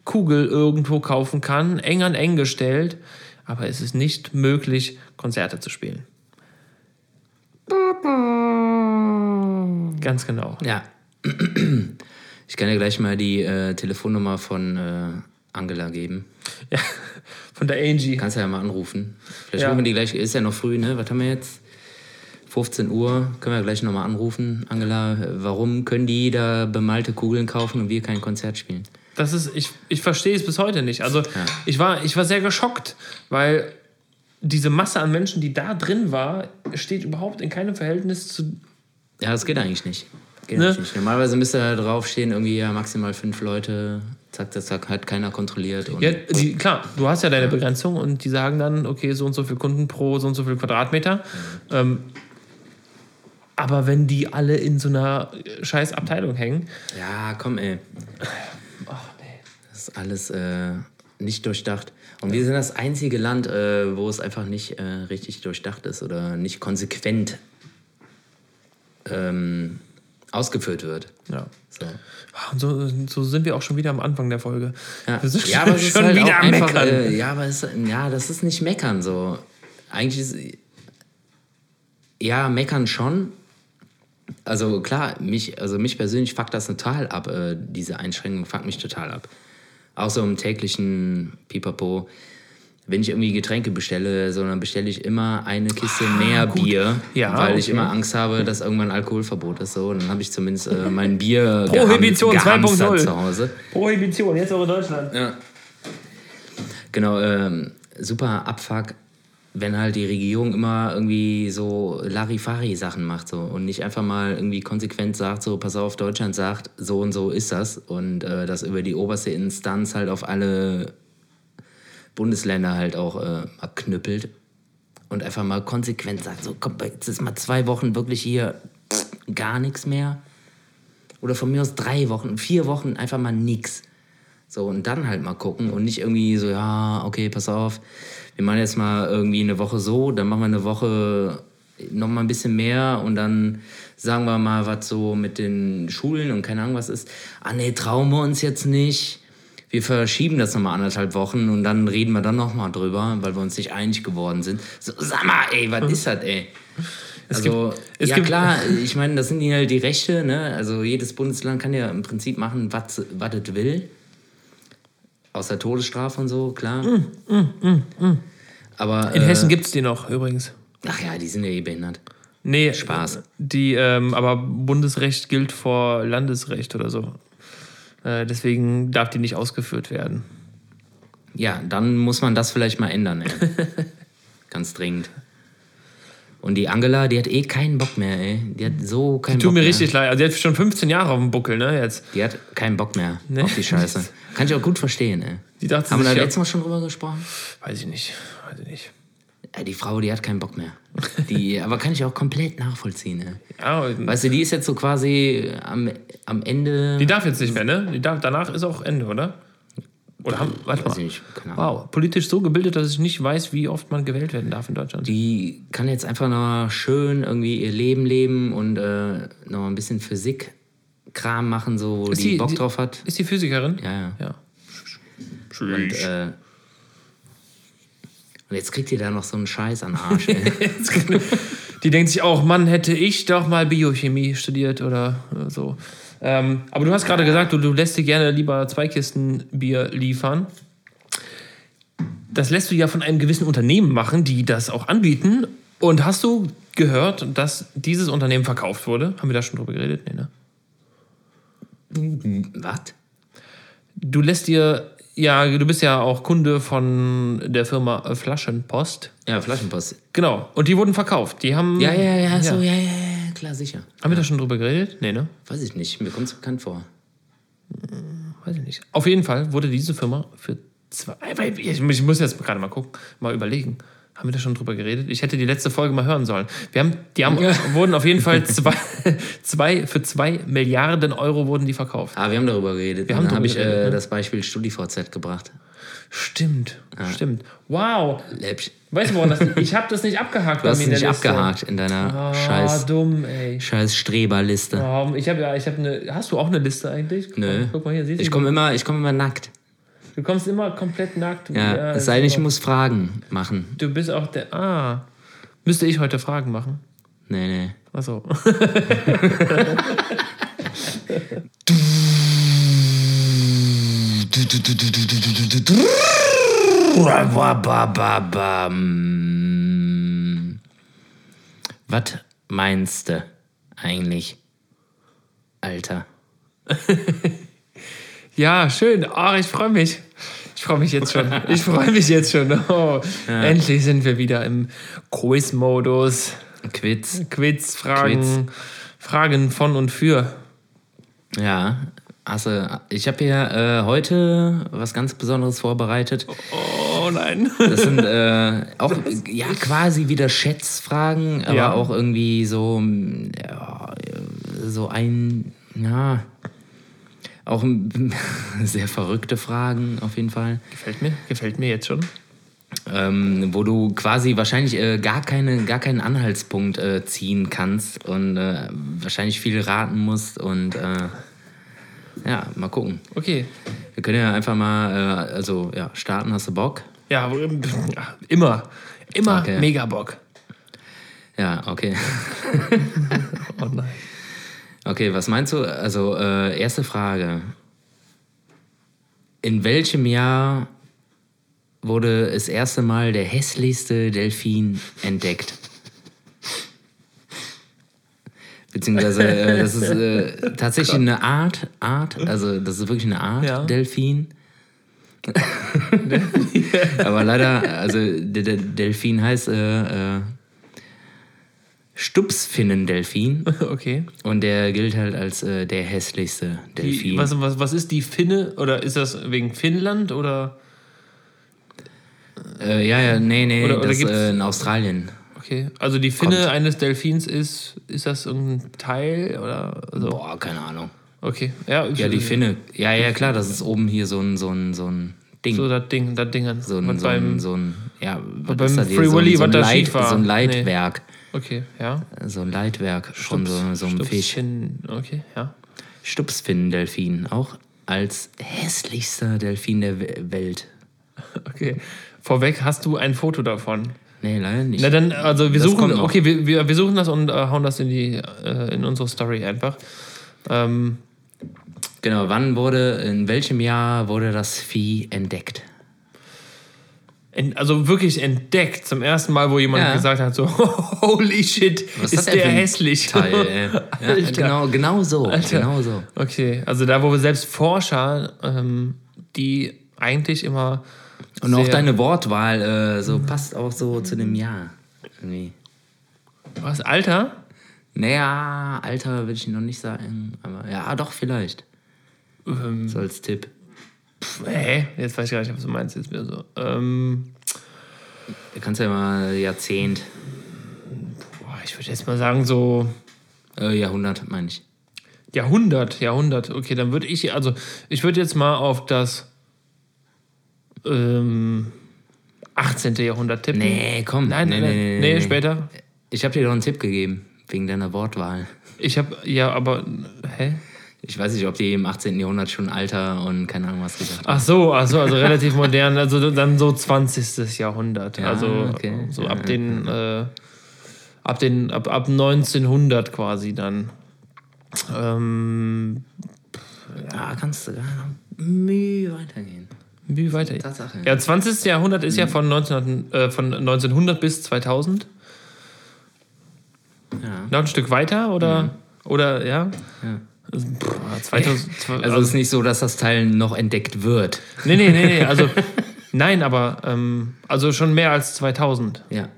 S1: Kugel irgendwo kaufen kann, eng an eng gestellt, aber es ist nicht möglich, Konzerte zu spielen. Ganz genau.
S2: Ja. Ich kann dir gleich mal die äh, Telefonnummer von äh, Angela geben.
S1: Ja, von der Angie.
S2: Kannst ja mal anrufen. Vielleicht
S1: Ja.
S2: rufen wir die gleich. Ist ja noch früh, ne? Was haben wir jetzt? 15 Uhr. Können wir gleich nochmal anrufen. Angela, warum können die da bemalte Kugeln kaufen und wir kein Konzert spielen?
S1: Das ist, ich, ich verstehe es bis heute nicht. Also ich, war, ich war sehr geschockt, weil diese Masse an Menschen, die da drin war, steht überhaupt in keinem Verhältnis zu.
S2: Ja, das geht eigentlich nicht. Geht
S1: Ne?
S2: nicht. Normalerweise müsste da draufstehen, irgendwie ja maximal fünf Leute. Zack, zack, zack, hat keiner kontrolliert.
S1: Ja, die, klar, du hast ja deine Begrenzung und die sagen dann, okay, so und so viele Kunden pro so und so viel Quadratmeter. Ähm, aber wenn die alle in so einer scheiß Abteilung hängen,
S2: Ja, komm, ey.
S1: ach nee.
S2: Das ist alles äh, nicht durchdacht. Und wir sind das einzige Land, äh, wo es einfach nicht äh, richtig durchdacht ist oder nicht konsequent ähm, ausgeführt wird.
S1: Ja.
S2: So.
S1: Ah, Und so, so sind wir auch schon wieder am Anfang der Folge.
S2: Ja,
S1: Wir sind
S2: ja aber es ist
S1: schon
S2: halt
S1: wieder am Meckern.
S2: äh, ja, aber es, ja, das ist nicht meckern so. Eigentlich ist ja meckern schon. Also klar, mich, also mich persönlich fuckt das total ab. Äh, diese Einschränkung fuckt mich total ab. Auch so im täglichen Pipapo. Wenn ich irgendwie Getränke bestelle, so, dann bestelle ich immer eine Kiste mehr
S1: Ah, gut.
S2: Bier,
S1: Ja,
S2: weil ich
S1: okay.
S2: immer Angst habe, dass irgendwann Alkoholverbot ist. So, dann habe ich zumindest äh, mein Bier
S1: Prohibition
S2: geham- gehamstert
S1: 2.0.
S2: zu Hause.
S1: Prohibition, jetzt auch in Deutschland.
S2: Ja. Genau, ähm, super Abfuck, wenn halt die Regierung immer irgendwie so Larifari-Sachen macht so und nicht einfach mal irgendwie konsequent sagt, so pass auf, Deutschland sagt, so und so ist das und äh, das über die oberste Instanz halt auf alle Bundesländer halt auch äh, abknüppelt und einfach mal konsequent sagt, so komm, jetzt ist mal zwei Wochen wirklich hier gar nichts mehr. Oder von mir aus drei Wochen, vier Wochen einfach mal nix. So, und dann halt mal gucken und nicht irgendwie so, ja, okay, pass auf, wir machen jetzt mal irgendwie eine Woche so, dann machen wir eine Woche noch mal ein bisschen mehr und dann sagen wir mal, was so mit den Schulen und keine Ahnung was ist. Ah, nee, trauen wir uns jetzt nicht. Wir verschieben das nochmal anderthalb Wochen und dann reden wir dann nochmal drüber, weil wir uns nicht einig geworden sind. So, sag mal, ey, was ist das, ey? Also,
S1: gibt- es
S2: ja klar, ich meine, das sind ja die Rechte, ne? Also jedes Bundesland kann ja im Prinzip machen, was es will. Außer Todesstrafe und so, klar. Aber,
S1: Mm, In
S2: äh,
S1: Hessen gibt es die noch übrigens.
S2: ach ja, die sind ja eh behindert.
S1: Nee,
S2: Spaß.
S1: Die, ähm, aber Bundesrecht gilt vor Landesrecht oder so. Äh, deswegen darf die nicht ausgeführt werden.
S2: Ja, dann muss man das vielleicht mal ändern, ey. Ganz dringend. Und die Angela, die hat eh keinen Bock mehr, ey. Die hat so keinen
S1: Tut
S2: Bock
S1: mir
S2: mehr.
S1: richtig leid. Also, die hat schon 15 Jahre auf dem Buckel, ne? Jetzt.
S2: Die hat keinen Bock mehr
S1: Nee.
S2: auf die Scheiße. Kann ich auch gut verstehen, ey.
S1: Die dachte
S2: Haben wir da letztes Mal schon drüber gesprochen?
S1: Weiß ich nicht. Weiß ich nicht.
S2: Die Frau, die hat keinen Bock mehr. Die, aber kann ich auch komplett nachvollziehen, ey.
S1: Ja,
S2: Weißt du, die ist jetzt so quasi am, am Ende.
S1: die darf jetzt nicht mehr, ne? Die darf, danach ist auch Ende, oder? Oder haben, warte mal.
S2: ich nicht.
S1: Wow, politisch so gebildet, dass ich nicht weiß, wie oft man gewählt werden darf in Deutschland.
S2: Die kann jetzt einfach noch schön irgendwie ihr Leben leben und äh, noch ein bisschen Physik-Kram machen, so wo die,
S1: die-
S2: Bock
S1: die-
S2: drauf hat.
S1: Ist die Physikerin?
S2: Ja, ja.
S1: Ja.
S2: Und, äh, und jetzt kriegt ihr da noch so einen Scheiß an Arsch.
S1: Die denkt sich auch, Mann, hätte ich doch mal Biochemie studiert oder äh, so. Ähm, aber du hast gerade gesagt, du, du lässt dir gerne lieber zwei Kisten Bier liefern. Das lässt du ja von einem gewissen Unternehmen machen, die das auch anbieten. Und hast du gehört, dass dieses Unternehmen verkauft wurde? Haben wir da schon drüber geredet? Nee, ne?
S2: Was?
S1: Du lässt dir, ja, du bist ja auch Kunde von der Firma Flaschenpost.
S2: Ja, Flaschenpost.
S1: Genau. Und die wurden verkauft. Die haben.
S2: Ja, ja, ja, so, ja, ja, ja, klar, sicher.
S1: Haben wir da schon drüber geredet? Nee, ne?
S2: Weiß ich nicht, mir kommt es bekannt vor.
S1: Weiß ich nicht. Auf jeden Fall wurde diese Firma für zwei. ich muss jetzt gerade mal gucken, mal überlegen. Haben wir da schon drüber geredet? Ich hätte die letzte Folge mal hören sollen. Wir haben, die haben, wurden auf jeden Fall zwei, zwei, für zwei Milliarden Euro wurden die verkauft.
S2: Ah, wir haben darüber geredet.
S1: Wir haben
S2: dann habe ich
S1: geredet,
S2: äh,
S1: ne?
S2: das Beispiel StudiVZ gebracht.
S1: Stimmt, stimmt. Wow.
S2: Läppsch.
S1: Weißt du, woran das? Ich habe das nicht abgehakt.
S2: Du hast es nicht
S1: der Liste.
S2: abgehakt in deiner
S1: Ah,
S2: scheiß,
S1: dumm, ey.
S2: scheiß Streberliste.
S1: Oh, ich habe ja, ich habe eine. Hast du auch eine Liste eigentlich? Guck
S2: Nö.
S1: Guck mal hier, siehst du?
S2: Ich komme immer, ich komm immer nackt.
S1: Du kommst immer komplett nackt.
S2: Ja, es sei denn, ich muss Fragen machen.
S1: Du bist auch der. Ah. Müsste ich heute Fragen machen?
S2: Nee, nee.
S1: Achso.
S2: Was meinst du eigentlich, Alter?
S1: Ja, schön. Oh, ich freue mich. Ich freue mich jetzt schon. Ich freue mich jetzt schon. Oh, Endlich sind wir wieder im Quiz-Modus.
S2: Quiz.
S1: Quiz, Fragen, Fragen von und für.
S2: Ja, also ich habe hier äh, heute was ganz Besonderes vorbereitet.
S1: Oh nein.
S2: Das sind äh, auch ja quasi wieder Schätzfragen, aber
S1: Ja.
S2: auch irgendwie so ja, so ein ja auch sehr verrückte Fragen auf jeden Fall,
S1: Gefällt mir. Gefällt mir jetzt schon.
S2: ähm, wo du quasi wahrscheinlich äh, gar keine gar keinen Anhaltspunkt äh, ziehen kannst und äh, wahrscheinlich viel raten musst und äh, ja mal gucken.
S1: Okay.
S2: Wir können ja einfach mal äh, also ja starten. Hast du Bock?
S1: Ja, immer. Immer
S2: Okay.
S1: mega Bock.
S2: Ja, okay.
S1: Oh nein.
S2: Okay, was meinst du? Also, äh, erste Frage. In welchem Jahr wurde das erste Mal der hässlichste Delfin entdeckt? Beziehungsweise, äh, das ist äh, tatsächlich eine Art, Art, also das ist wirklich eine Art
S1: Ja.
S2: Delfin. Aber leider, also der, der Delfin heißt äh, äh, Stupsfinnendelfin.
S1: Okay.
S2: Und der gilt halt als äh, der hässlichste Delfin.
S1: Die, was, was, was ist die Finne? Oder ist das wegen Finnland? Oder.
S2: Äh, ja, ja, nee, nee,
S1: Oder- oder
S2: das
S1: gibt's-
S2: äh, in Australien.
S1: Okay. Also die Finne
S2: Kommt.
S1: eines Delfins ist. Ist das irgendein Teil? Oder. Also,
S2: Boah, keine Ahnung.
S1: okay. Ja,
S2: Ja, die Finne. Ja, ja, klar, das ist oben hier so ein, so ein, so ein Ding.
S1: So
S2: So,
S1: das Ding, das Ding an.
S2: ein,
S1: Und
S2: so,
S1: beim,
S2: ein, so ein, ja, was
S1: beim? Free
S2: so, ein-
S1: Willy,
S2: so, ein
S1: was da
S2: Leit,
S1: war.
S2: so ein
S1: Nee.
S2: Leitwerk.
S1: Okay, ja.
S2: So ein Leitwerk von so, so einem
S1: Stups,
S2: Fisch.
S1: Finn, Okay, ja.
S2: Stupsfinnendelfin, auch als hässlichster Delfin der We- Welt.
S1: Okay. Vorweg, hast du ein Foto davon?
S2: Nee, leider nicht.
S1: Na dann, also wir
S2: Das
S1: suchen, okay, wir, wir, wir suchen das und äh, hauen das in die äh, in unsere Story einfach. Ähm,
S2: Genau, wann wurde, in welchem Jahr wurde das Vieh entdeckt?
S1: en, also wirklich entdeckt zum ersten Mal, wo jemand
S2: Ja.
S1: gesagt hat, so holy shit,
S2: Was
S1: ist
S2: der
S1: hässlich.
S2: Teil. Ja, genau, genau so.
S1: Alter.
S2: Genau so.
S1: Okay, also da, wo wir selbst Forscher, ähm, die eigentlich immer
S2: Und auch deine Wortwahl äh, so passt auch so zu dem Jahr. Irgendwie.
S1: was Alter?
S2: Naja, Alter würde ich noch nicht sagen. Aber ja, doch, vielleicht.
S1: Ähm,
S2: So als Tipp.
S1: pf, hä? Jetzt weiß ich gar nicht, was du meinst jetzt wieder so. Ähm,
S2: Du kannst ja mal Jahrzehnt,
S1: boah, ich würde jetzt mal sagen so
S2: äh, Jahrhundert, meine ich.
S1: Jahrhundert, Jahrhundert. Okay, dann würde ich, also ich würde jetzt mal auf das ähm, 18. Jahrhundert tippen.
S2: Nee, komm.
S1: Nein,
S2: nee,
S1: nee,
S2: nee,
S1: nee,
S2: nee.
S1: später.
S2: Ich habe dir doch einen Tipp gegeben, wegen deiner Wortwahl.
S1: Ich habe, ja, aber, hä?
S2: Ich weiß nicht, ob die im 18. Jahrhundert schon Alter und keine Ahnung was gesagt haben.
S1: Ach so, ach so, also relativ modern, also dann so 20. Jahrhundert.
S2: Ja,
S1: also
S2: okay.
S1: so
S2: Ja,
S1: ab
S2: ja,
S1: den, äh, ab den, ab, ab 1900 quasi dann. Ähm,
S2: Ja, kannst du gar noch Mühe weitergehen.
S1: wie weiter?
S2: Tatsache.
S1: Ja, 20. Jahrhundert ist ja
S2: Mhm.
S1: von, 1900, äh, von 1900 bis 2000.
S2: Ja.
S1: Noch ein Stück weiter oder,
S2: Mhm.
S1: oder ja?
S2: ja.
S1: Also, pff, 2000, zwei-
S2: Also es ist nicht so, dass das Teil noch entdeckt wird.
S1: nee, nee, nee, nee, also nein, aber ähm, also schon mehr als 2000.
S2: Ja.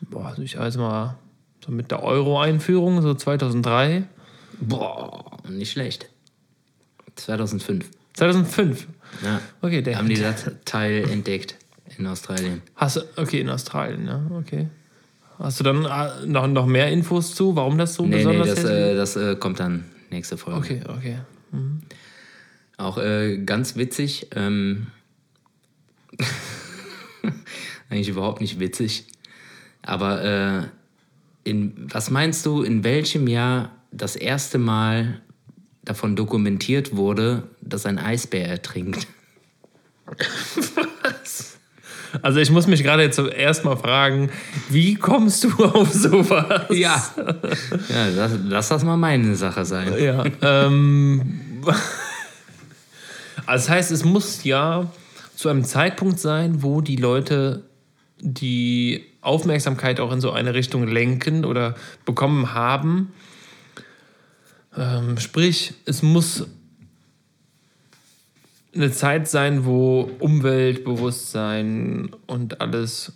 S1: Boah, also ich weiß mal, so mit der Euro-Einführung, so 2003.
S2: Boah, nicht schlecht. 2005.
S1: 2005.
S2: Ja.
S1: Okay, der
S2: Haben die das Teil entdeckt in Australien.
S1: Hast du, okay, in Australien, ja, okay. Hast du dann äh, noch, noch mehr Infos zu, warum das so
S2: Nee, nee,
S1: besonders
S2: das,
S1: ist?
S2: äh, das äh, kommt dann nächste Folge.
S1: okay, okay.
S2: Auch äh, ganz witzig. Ähm, eigentlich überhaupt nicht witzig. Aber äh, in, was meinst du, in welchem Jahr das erste Mal davon dokumentiert wurde, dass ein Eisbär ertrinkt?
S1: Also ich muss mich gerade jetzt zuerst mal fragen, wie kommst du auf sowas?
S2: Ja. ja, lass, lass das mal meine Sache sein.
S1: Ja. ähm, also das heißt, es muss ja zu einem Zeitpunkt sein, wo die Leute die Aufmerksamkeit auch in so eine Richtung lenken oder bekommen haben. Ähm, sprich, es muss eine Zeit sein, wo Umweltbewusstsein und alles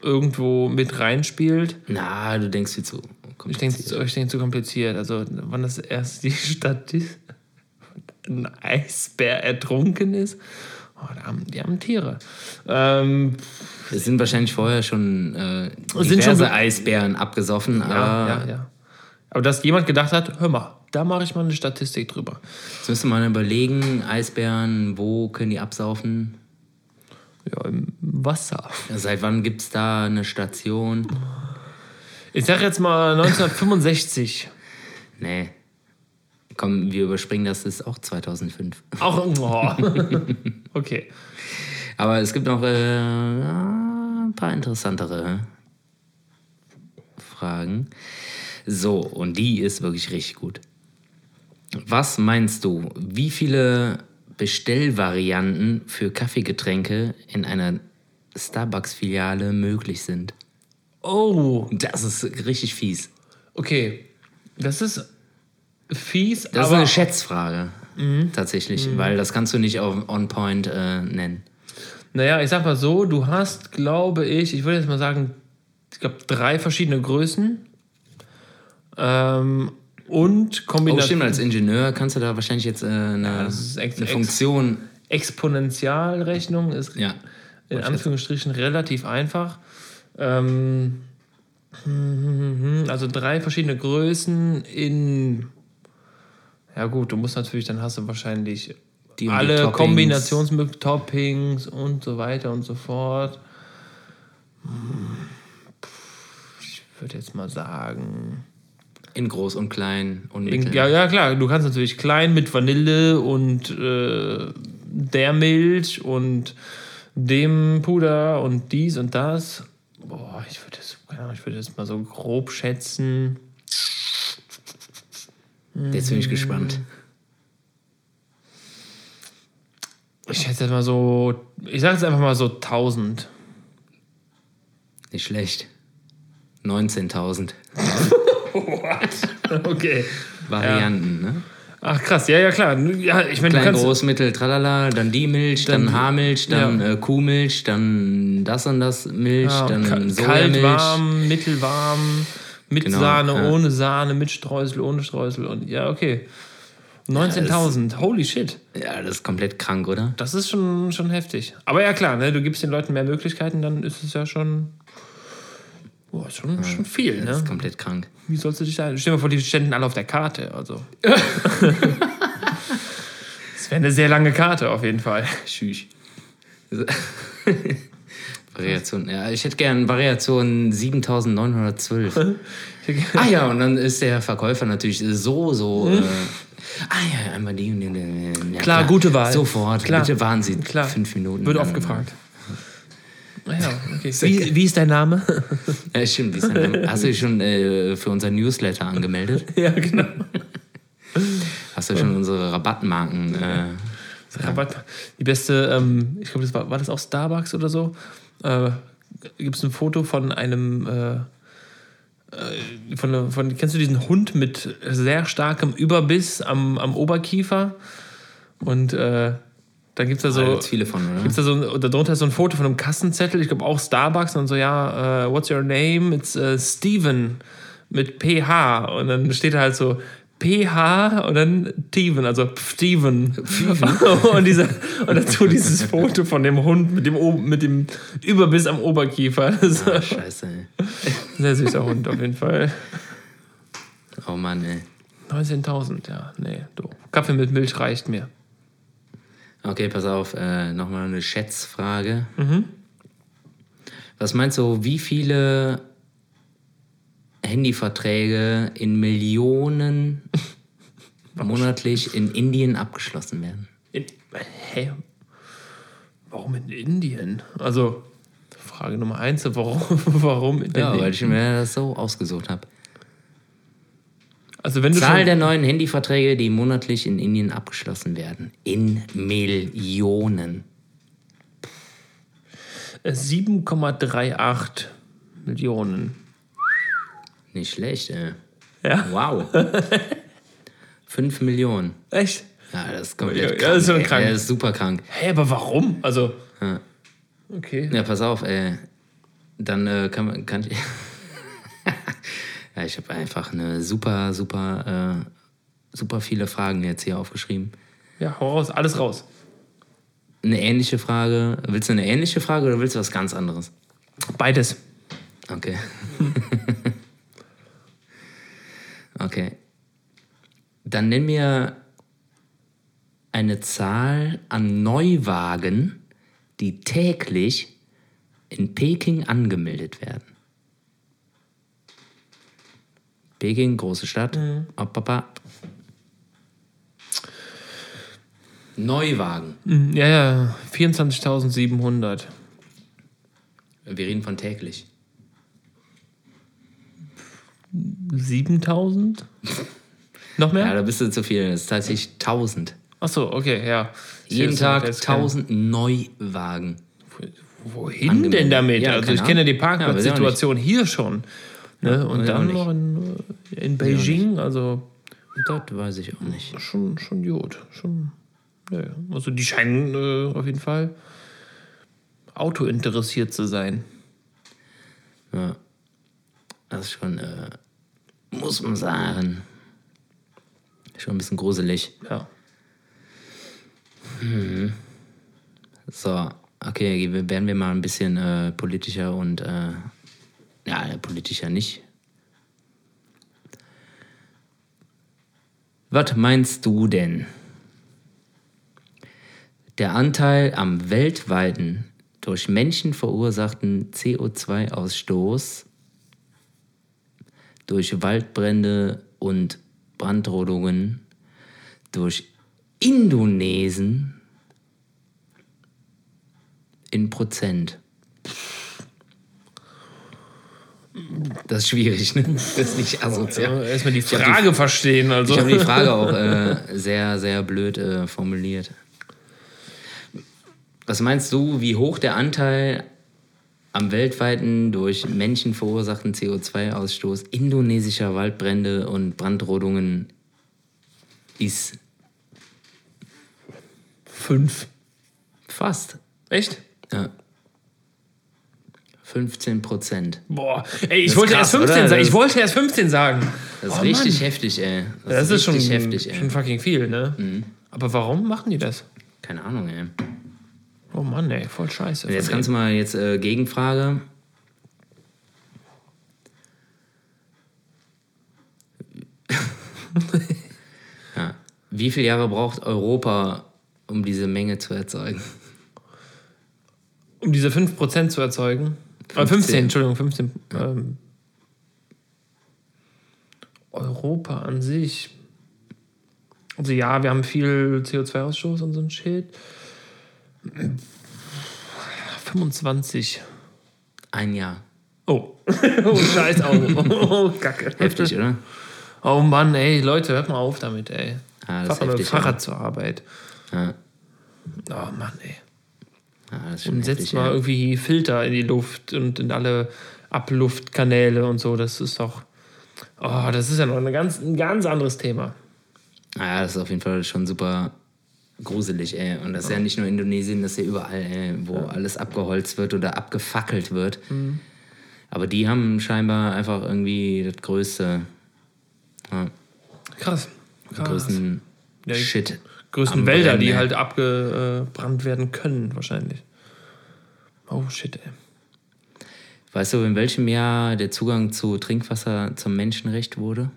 S1: irgendwo mit reinspielt.
S2: Na, du denkst viel zu.
S1: Ich denke, ich denke zu kompliziert. Also, wann das erst die Statistik ein Eisbär ertrunken ist. Oh, da haben, die haben Tiere. Ähm,
S2: Es sind wahrscheinlich vorher schon äh, diverse
S1: schon
S2: Eisbären abgesoffen,
S1: ja,
S2: aber
S1: ja, ja. Aber dass jemand gedacht hat, hör mal, da mache ich mal eine Statistik drüber.
S2: jetzt müsste man überlegen, Eisbären, wo können die absaufen?
S1: Ja, im Wasser.
S2: Ja, Seit wann gibt es da eine Station?
S1: Ich sag jetzt mal 1965.
S2: Nee. Komm, wir überspringen das, das ist auch 2005.
S1: Auch, oh. okay.
S2: Aber es gibt noch äh, ein paar interessantere Fragen. So, und die ist wirklich richtig gut. Was meinst du, wie viele Bestellvarianten für Kaffeegetränke in einer Starbucks-Filiale möglich sind?
S1: Oh,
S2: Das ist richtig fies.
S1: okay. Das ist fies,
S2: Das ist
S1: aber
S2: eine Schätzfrage. Tatsächlich, weil das kannst du nicht auf On Point äh, nennen.
S1: Naja, ich sag mal so, du hast, glaube ich, ich würde jetzt mal sagen, ich glaube, drei verschiedene Größen. Ähm, und
S2: Oh,
S1: Kombination.
S2: stimmt, als Ingenieur kannst du da wahrscheinlich jetzt äh, eine,
S1: ex-
S2: eine
S1: ex-
S2: Funktion.
S1: Exponentialrechnung ist
S2: Ja.
S1: in Anführungsstrichen relativ einfach. Ähm, also drei verschiedene Größen in. Ja, gut, du musst natürlich, dann hast du wahrscheinlich
S2: die
S1: alle
S2: Toppings.
S1: Kombinationsmöglichkeiten, Toppings und so weiter und so fort. Hm, Ich würde jetzt mal sagen.
S2: In groß und klein und
S1: In, ja, ja, klar, du kannst natürlich klein mit Vanille und äh, der Milch und dem Puder und dies und das. Boah, ich würde das, ich würde das mal so grob schätzen.
S2: Jetzt bin ich gespannt.
S1: Ich schätze jetzt mal so, ich sage jetzt einfach mal so 1000.
S2: Nicht schlecht. 19.000
S1: Okay.
S2: Varianten, ne?
S1: Ach krass, ja, ja klar. Ja, ich meine, du
S2: Klein,
S1: kannst,
S2: groß, mittel, tralala, dann die Milch, dann,
S1: Dann-
S2: Haarmilch, dann
S1: ja.
S2: äh, Kuhmilch, dann das und das Milch,
S1: ja,
S2: dann
S1: ka- kalt,
S2: Sojamilch.
S1: warm, mittelwarm, mit
S2: Genau,
S1: Sahne,
S2: ja.
S1: ohne Sahne, mit Streusel, ohne Streusel und ja, okay. 19.000, holy shit.
S2: Ja, das ist komplett krank, oder?
S1: Das ist schon, schon heftig. Aber ja, klar, ne, du gibst den Leuten mehr Möglichkeiten, dann ist es ja schon, boah, ist schon, schon viel.
S2: Das
S1: Ne?
S2: ist komplett krank.
S1: Wie sollst du dich da. Stell dir mal vor, die ständen alle auf der Karte. Also. das wäre eine sehr lange Karte auf jeden Fall.
S2: Tschüss. Variation, ja, ich hätte gern Variation 7912. ah ja, und dann ist der Verkäufer natürlich so, so. Äh, ah ja, einmal die und die. Ja,
S1: Klar, gute Wahl.
S2: Sofort,
S1: Klar.
S2: bitte warten Sie
S1: Klar.
S2: fünf Minuten.
S1: Wird oft gefragt. Ah ja, okay. Wie, wie ist dein Name?
S2: Ja, stimmt. wie ist dein Name? Hast du dich schon äh, für unser Newsletter angemeldet?
S1: ja, genau.
S2: Hast du schon unsere Rabattmarken? Äh,
S1: Rabatt. Die beste, ähm, ich glaube, das war, war das auch Starbucks oder so? Äh, Gibt es ein Foto von einem, äh, äh, von, von, kennst du diesen Hund mit sehr starkem Überbiss am, am Oberkiefer? Und äh, dann gibt es da
S2: da
S1: so.
S2: gibt's viele von, oder?
S1: Gibt's da so darunter ist so ein Foto von einem Kassenzettel, ich glaube auch Starbucks und so, ja, äh, what's your name? It's äh, Steven mit PH und dann steht da halt so PH und dann Steven, also Steven. und, dieser, und dazu dieses Foto von dem Hund mit dem, O- mit dem Überbiss am Oberkiefer.
S2: Ah, scheiße, ey.
S1: sehr süßer Hund auf jeden Fall.
S2: Oh Mann, ey.
S1: 19.000, ja, nee, du. Kaffee mit Milch reicht mir.
S2: Okay, pass auf, äh, nochmal eine Schätzfrage. Was meinst du, wie viele Handyverträge in Millionen monatlich in Indien abgeschlossen werden?
S1: In, hä? Warum in Indien? Also, Frage Nummer eins, warum, warum in
S2: Ja, weil ich mir das so ausgesucht habe.
S1: Also, wenn du
S2: Zahl der neuen Handyverträge, die monatlich in Indien abgeschlossen werden. In Millionen.
S1: äh, 7,38 Millionen.
S2: Nicht schlecht, ey.
S1: Ja?
S2: Wow. 5 Millionen.
S1: Echt?
S2: Ja, das ist komplett
S1: Ja, ja, das ist schon krank.
S2: Ja, das ist super krank.
S1: Hä, aber warum? Also, okay.
S2: Ja, pass auf, ey. Dann äh, kann man. Kann ich ja, ich habe einfach eine super, super, äh, super viele Fragen jetzt hier aufgeschrieben.
S1: Ja, hau raus, alles raus.
S2: Eine ähnliche Frage. Willst du eine ähnliche Frage oder willst du was ganz anderes?
S1: Beides.
S2: Okay. okay. Dann nenn mir eine Zahl an Neuwagen, die täglich in Peking angemeldet werden. Peking, große Stadt. Op, papa. Neuwagen.
S1: Hm, Ja, ja, 24.700.
S2: Wir reden von täglich.
S1: 7.000? Noch mehr?
S2: Ja, da bist du zu viel. Das ist tatsächlich 1000.
S1: Achso, okay, ja.
S2: Jeden Tag
S1: jetzt kein-
S2: 1000 Neuwagen.
S1: Wohin
S2: angemeldet.
S1: denn damit?
S2: Ja,
S1: also ich kenne die
S2: Ahnung. Ja,
S1: Parkplatzsituation hier schon. Ne? Und dann noch in, äh, in Beijing, also
S2: Das weiß ich auch nicht.
S1: schon, schon gut. Schon, ja. Also die scheinen äh, auf jeden Fall Auto interessiert zu sein.
S2: Ja. Das ist schon, äh, muss man sagen, schon ein bisschen gruselig.
S1: Ja.
S2: So, okay, werden wir mal ein bisschen äh, politischer und, äh, ja, politischer nicht. Was meinst du denn? Der Anteil am weltweiten durch Menschen verursachten CO2-Ausstoß durch Waldbrände und Brandrodungen durch Indonesen in Prozent. Das ist schwierig, ne? Das ist nicht asozial.
S1: Ja, Erstmal die
S2: hab die-
S1: Frage verstehen. Also.
S2: Ich habe die Frage auch äh, sehr, sehr blöd äh, formuliert. Was meinst du, wie hoch der Anteil am weltweiten durch Menschen verursachten CO2-Ausstoß indonesischer Waldbrände und Brandrodungen ist?
S1: Fünf.
S2: Fast.
S1: Echt?
S2: Ja. 15 Prozent.
S1: Boah, ey, ich
S2: Das ist
S1: wollte
S2: krass,
S1: erst 15
S2: oder?
S1: sagen. Ich
S2: Das-
S1: wollte erst 15 sagen.
S2: Das ist
S1: Oh,
S2: richtig
S1: Mann.
S2: heftig, ey.
S1: Das ist schon,
S2: richtig heftig, ey. Mhm.
S1: schon fucking viel, ne? Aber warum machen die das?
S2: Keine Ahnung, ey.
S1: Oh Mann, ey, voll scheiße.
S2: Jetzt kannst du mal jetzt äh, Gegenfrage. ja. Wie viele Jahre braucht Europa, um diese Menge zu erzeugen?
S1: Um diese 5% zu erzeugen. 15, 15 Entschuldigung, 15. Ja. Ähm, Europa an sich. Also ja, wir haben viel CO2-Ausstoß und so ein Shit. 25.
S2: Ein Jahr.
S1: Oh. oh, scheiß Auge. Oh, Kacke.
S2: Heftig, oder?
S1: Oh Mann, ey, Leute, hört mal auf damit, ey. Ah, Fahr mal mit dem Fahrrad ja. zur Arbeit. Ja. Oh Mann, ey. Ja, und setzt mal ja. irgendwie Filter in die Luft und in alle Abluftkanäle und so. Das ist doch. Oh, das ist ja noch eine ganz, ein ganz anderes Thema.
S2: Ja, das ist auf jeden Fall schon super gruselig, ey. Und das ist ja nicht nur Indonesien, das ist ja überall, ey, wo ja. alles abgeholzt wird oder abgefackelt wird. Mhm. Aber die haben scheinbar einfach irgendwie das größte. Ja.
S1: Krass.
S2: Krass. Größten ja, Shit.
S1: Größten Wälder, Brennen, die halt abgebrannt werden können, wahrscheinlich. Oh shit, ey.
S2: Weißt du, in welchem Jahr der Zugang zu Trinkwasser zum Menschenrecht wurde?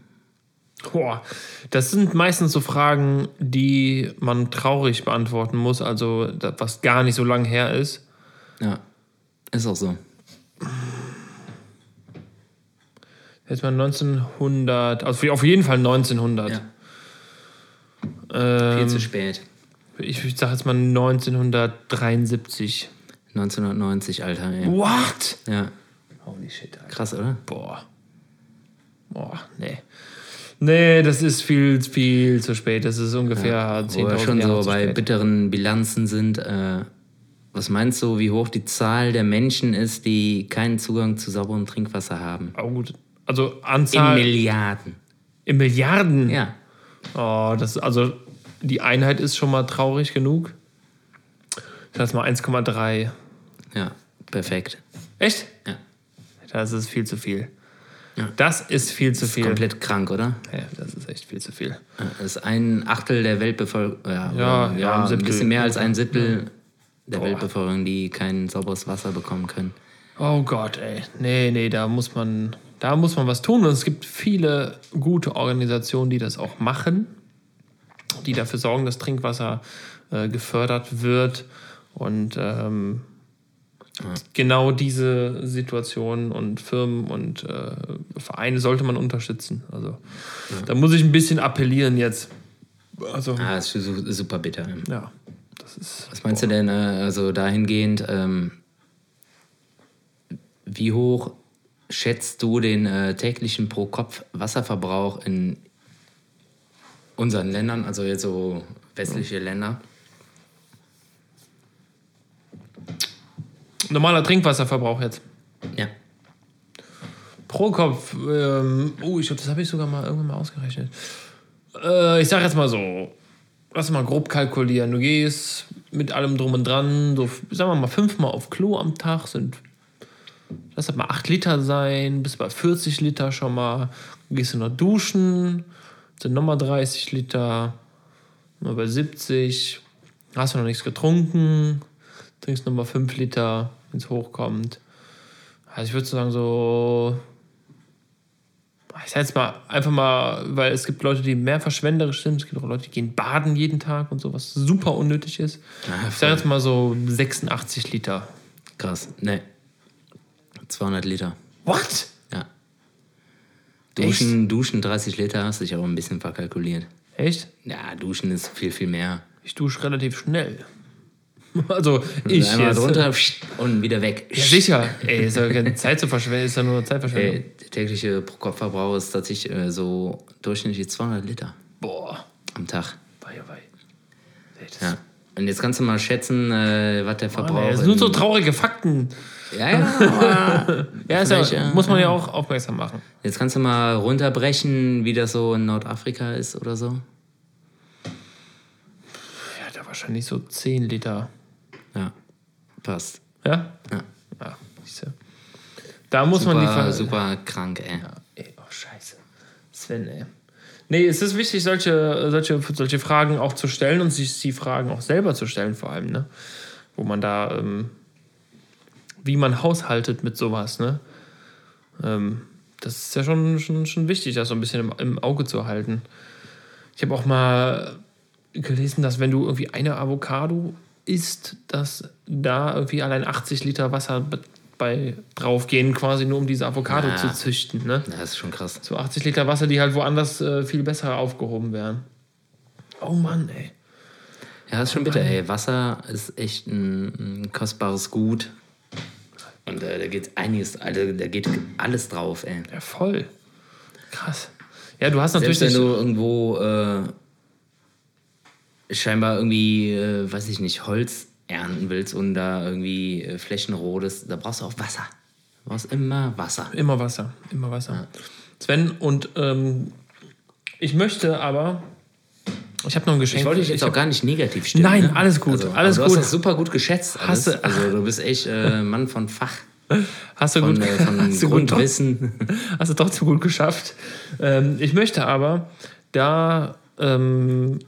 S1: Boah, das sind meistens so Fragen, die man traurig beantworten muss, also was gar nicht so lang her ist.
S2: Ja, ist auch so.
S1: Jetzt mal 1900, also auf jeden Fall 1900. Ja.
S2: Ähm, Viel zu spät.
S1: Ich, ich sag jetzt mal 1973.
S2: 1990, Alter. Ey.
S1: What?
S2: Ja.
S1: Holy shit, Alter.
S2: Krass, oder?
S1: Boah. Boah, nee. Nee, das ist viel, viel zu spät. Das ist ungefähr ja, 10.000 Jahre
S2: schon so bei spät. bitteren Bilanzen sind. Äh, was meinst du, wie hoch die Zahl der Menschen ist, die keinen Zugang zu sauberem Trinkwasser haben?
S1: Oh, gut. Also Anzahl.
S2: In Milliarden.
S1: In Milliarden?
S2: Ja.
S1: Oh, das, also die Einheit ist schon mal traurig genug. Das heißt mal 1,3.
S2: Ja, perfekt.
S1: Echt?
S2: Ja.
S1: Das ist viel zu viel. Ja. Das ist viel zu viel. Das
S2: ist komplett krank, oder?
S1: Ja, das ist echt viel zu viel.
S2: Das ist ein Achtel der Weltbevölkerung, ja,
S1: ja, ja,
S2: ein, bisschen mehr als ein Siebtel der Boah. Weltbevölkerung, die kein sauberes Wasser bekommen können.
S1: Oh Gott, ey. Nee, nee, da muss man, da muss man was tun. Und es gibt viele gute Organisationen, die das auch machen, die dafür sorgen, dass Trinkwasser äh, gefördert wird. Und ähm, ja. Genau diese Situationen und Firmen und äh, Vereine sollte man unterstützen. Also ja. da muss ich ein bisschen appellieren jetzt. Also,
S2: ah, das ist super bitter.
S1: Ja, das ist.
S2: Was meinst boah. du denn, äh, also dahingehend, ähm, wie hoch schätzt du den äh, täglichen Pro-Kopf-Wasserverbrauch in unseren Ländern, also jetzt so westliche Länder?
S1: Normaler Trinkwasserverbrauch jetzt.
S2: Ja.
S1: Pro Kopf, ähm, oh, ich glaube, das habe ich sogar mal irgendwann mal ausgerechnet. Äh, ich sage jetzt mal so, lass mal grob kalkulieren. Du gehst mit allem drum und dran, so, sagen wir mal, fünfmal auf Klo am Tag sind, lass das mal acht Liter sein, bis bei 40 Liter schon mal. Gehst du noch duschen, sind nochmal 30 Liter, mal bei 70, hast du noch nichts getrunken, trinkst nochmal 5 Liter, wenn es hochkommt. Also ich würde sagen, so. Ich sag jetzt mal einfach mal, weil es gibt Leute, die mehr verschwenderisch sind. Es gibt auch Leute, die gehen baden jeden Tag und so, was super unnötig ist. Ja, ich sag jetzt mal so 86 Liter.
S2: Krass. Nee. 200 Liter.
S1: What?
S2: Duschen, Duschen 30 Liter hast du dich aber ein bisschen verkalkuliert.
S1: Echt?
S2: Ja, Duschen ist viel, viel mehr.
S1: Ich dusche relativ schnell. Also ich
S2: Einmal jetzt, drunter und wieder weg.
S1: Ja, sicher. Ey, ist ja keine Zeit zu verschwenden, ist ja nur Zeitverschwendung. Ey,
S2: der tägliche Pro-Kopf-Verbrauch ist tatsächlich äh, so durchschnittlich 200 Liter.
S1: Boah.
S2: Am Tag.
S1: Bye, bye.
S2: Ja. Und jetzt kannst du mal schätzen, äh, was der Verbrauch ist.
S1: Das sind nur so traurige Fakten.
S2: Ja, ja.
S1: ja, ist ja, muss man ja auch aufmerksam machen.
S2: Jetzt kannst du mal runterbrechen, wie das so in Nordafrika ist oder so.
S1: Ja, da wahrscheinlich so 10 Liter.
S2: Ja, passt.
S1: Ja?
S2: Ja.
S1: ja da muss
S2: super,
S1: man die Ver
S2: Super krank, ey.
S1: Ja, ey. Oh, scheiße. Sven, ey. Nee, es ist wichtig, solche, solche, solche Fragen auch zu stellen und sich die Fragen auch selber zu stellen, vor allem, ne? Wo man da, ähm, wie man haushaltet mit sowas, ne? Ähm, das ist ja schon, schon, schon wichtig, das so ein bisschen im, im Auge zu halten. Ich habe auch mal gelesen, dass wenn du irgendwie eine Avocado ist, dass da irgendwie allein 80 Liter Wasser be- bei draufgehen, quasi nur um diese Avocado
S2: Ja.
S1: zu züchten. Ne?
S2: Ja, das ist schon krass.
S1: So 80 Liter Wasser, die halt woanders äh, viel besser aufgehoben wären. Oh Mann, ey.
S2: Ja, das ist schon bitter, ey. Wasser ist echt ein, ein kostbares Gut. Äh, da geht einiges, also, da geht alles drauf, ey.
S1: Ja, voll. Krass. Ja, du hast natürlich
S2: Selbst wenn du irgendwo äh, scheinbar irgendwie, äh, weiß ich nicht, Holz ernten willst und da irgendwie äh, Flächen rodest, da brauchst du auch Wasser. Du brauchst immer Wasser.
S1: Immer Wasser, immer Wasser. Sven, und ähm, ich möchte aber. Ich habe noch ein Geschenk.
S2: Ich wollte dich jetzt auch gar nicht negativ stimmen.
S1: Nein,
S2: ne?
S1: alles gut,
S2: Also,
S1: alles
S2: du
S1: gut.
S2: hast das super gut geschätzt. Alles.
S1: Hast du-
S2: also du bist echt äh, Mann von Fach,
S1: Hast du
S2: von,
S1: gut,
S2: äh, von
S1: hast du gut
S2: Grundwissen.
S1: Hast du trotzdem gut geschafft. Ähm, ich möchte aber, da ähm,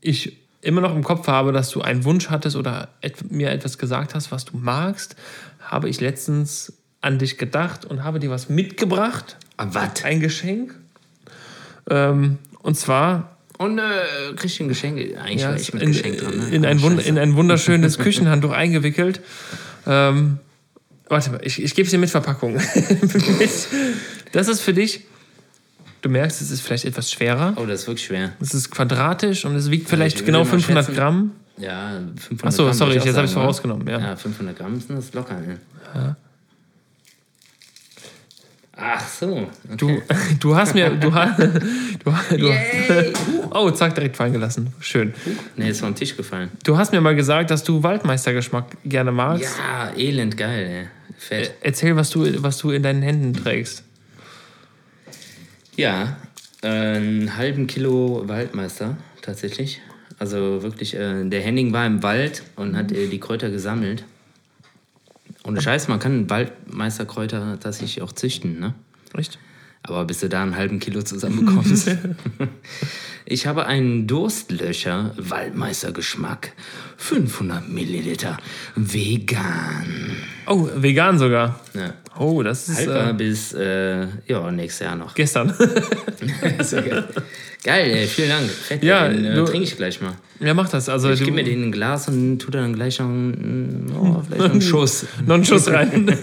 S1: ich immer noch im Kopf habe, dass du einen Wunsch hattest oder et mir etwas gesagt hast, was du magst, habe ich letztens an dich gedacht und habe dir was mitgebracht.
S2: Ah, Was?
S1: Ein Geschenk. Ähm, und zwar
S2: Und äh, kriegst du ein Geschenk? Eigentlich
S1: ja,
S2: war ich mit
S1: in,
S2: Geschenk dran. Ne?
S1: in, ein in ein wunderschönes Küchenhandtuch eingewickelt. Ähm, warte mal, ich, ich gebe es dir mit Verpackung. das ist für dich. Du merkst, es ist vielleicht etwas schwerer.
S2: Oh, das ist wirklich schwer.
S1: Es ist quadratisch und es wiegt vielleicht
S2: würde
S1: genau
S2: mal
S1: 500
S2: schätzen-
S1: Gramm.
S2: Ja, 500
S1: Ach so,
S2: Gramm.
S1: sorry,
S2: ich auch
S1: jetzt habe ich es
S2: sagen,
S1: vorausgenommen, ja.
S2: Ja, 500 Gramm sind das locker. Ne? Ach so.
S1: Du, du hast mir. Du, hast- du, du,
S2: Yay!
S1: oh, zack, direkt fallen gelassen. Schön.
S2: Nee, ist vom Tisch gefallen.
S1: Du hast mir mal gesagt, dass du Waldmeistergeschmack gerne magst.
S2: Ja, elend geil, ey. Fett.
S1: Erzähl, was du, was du in deinen Händen trägst.
S2: Ja, äh, einen halben Kilo Waldmeister tatsächlich. Also wirklich, äh, der Henning war im Wald und hat äh, die Kräuter gesammelt. Und Scheiß, man kann Waldmeisterkräuter tatsächlich auch züchten, ne?
S1: Echt?
S2: Aber bis du da einen halben Kilo zusammenbekommst. ich habe einen Durstlöcher Waldmeistergeschmack. 500 Milliliter. Vegan.
S1: Oh, vegan sogar.
S2: Ja.
S1: Oh, das ist
S2: Haltbar
S1: äh,
S2: bis äh, ja, nächstes Jahr noch.
S1: gestern.
S2: Geil. geil, ey, vielen Dank. Fett,
S1: Ja,
S2: den äh, trinke ich gleich mal.
S1: ja, mach das. Also,
S2: Ich gebe mir den in ein Glas und tue dann gleich noch einen, oh, vielleicht noch einen Schuss.
S1: noch einen Schuss rein.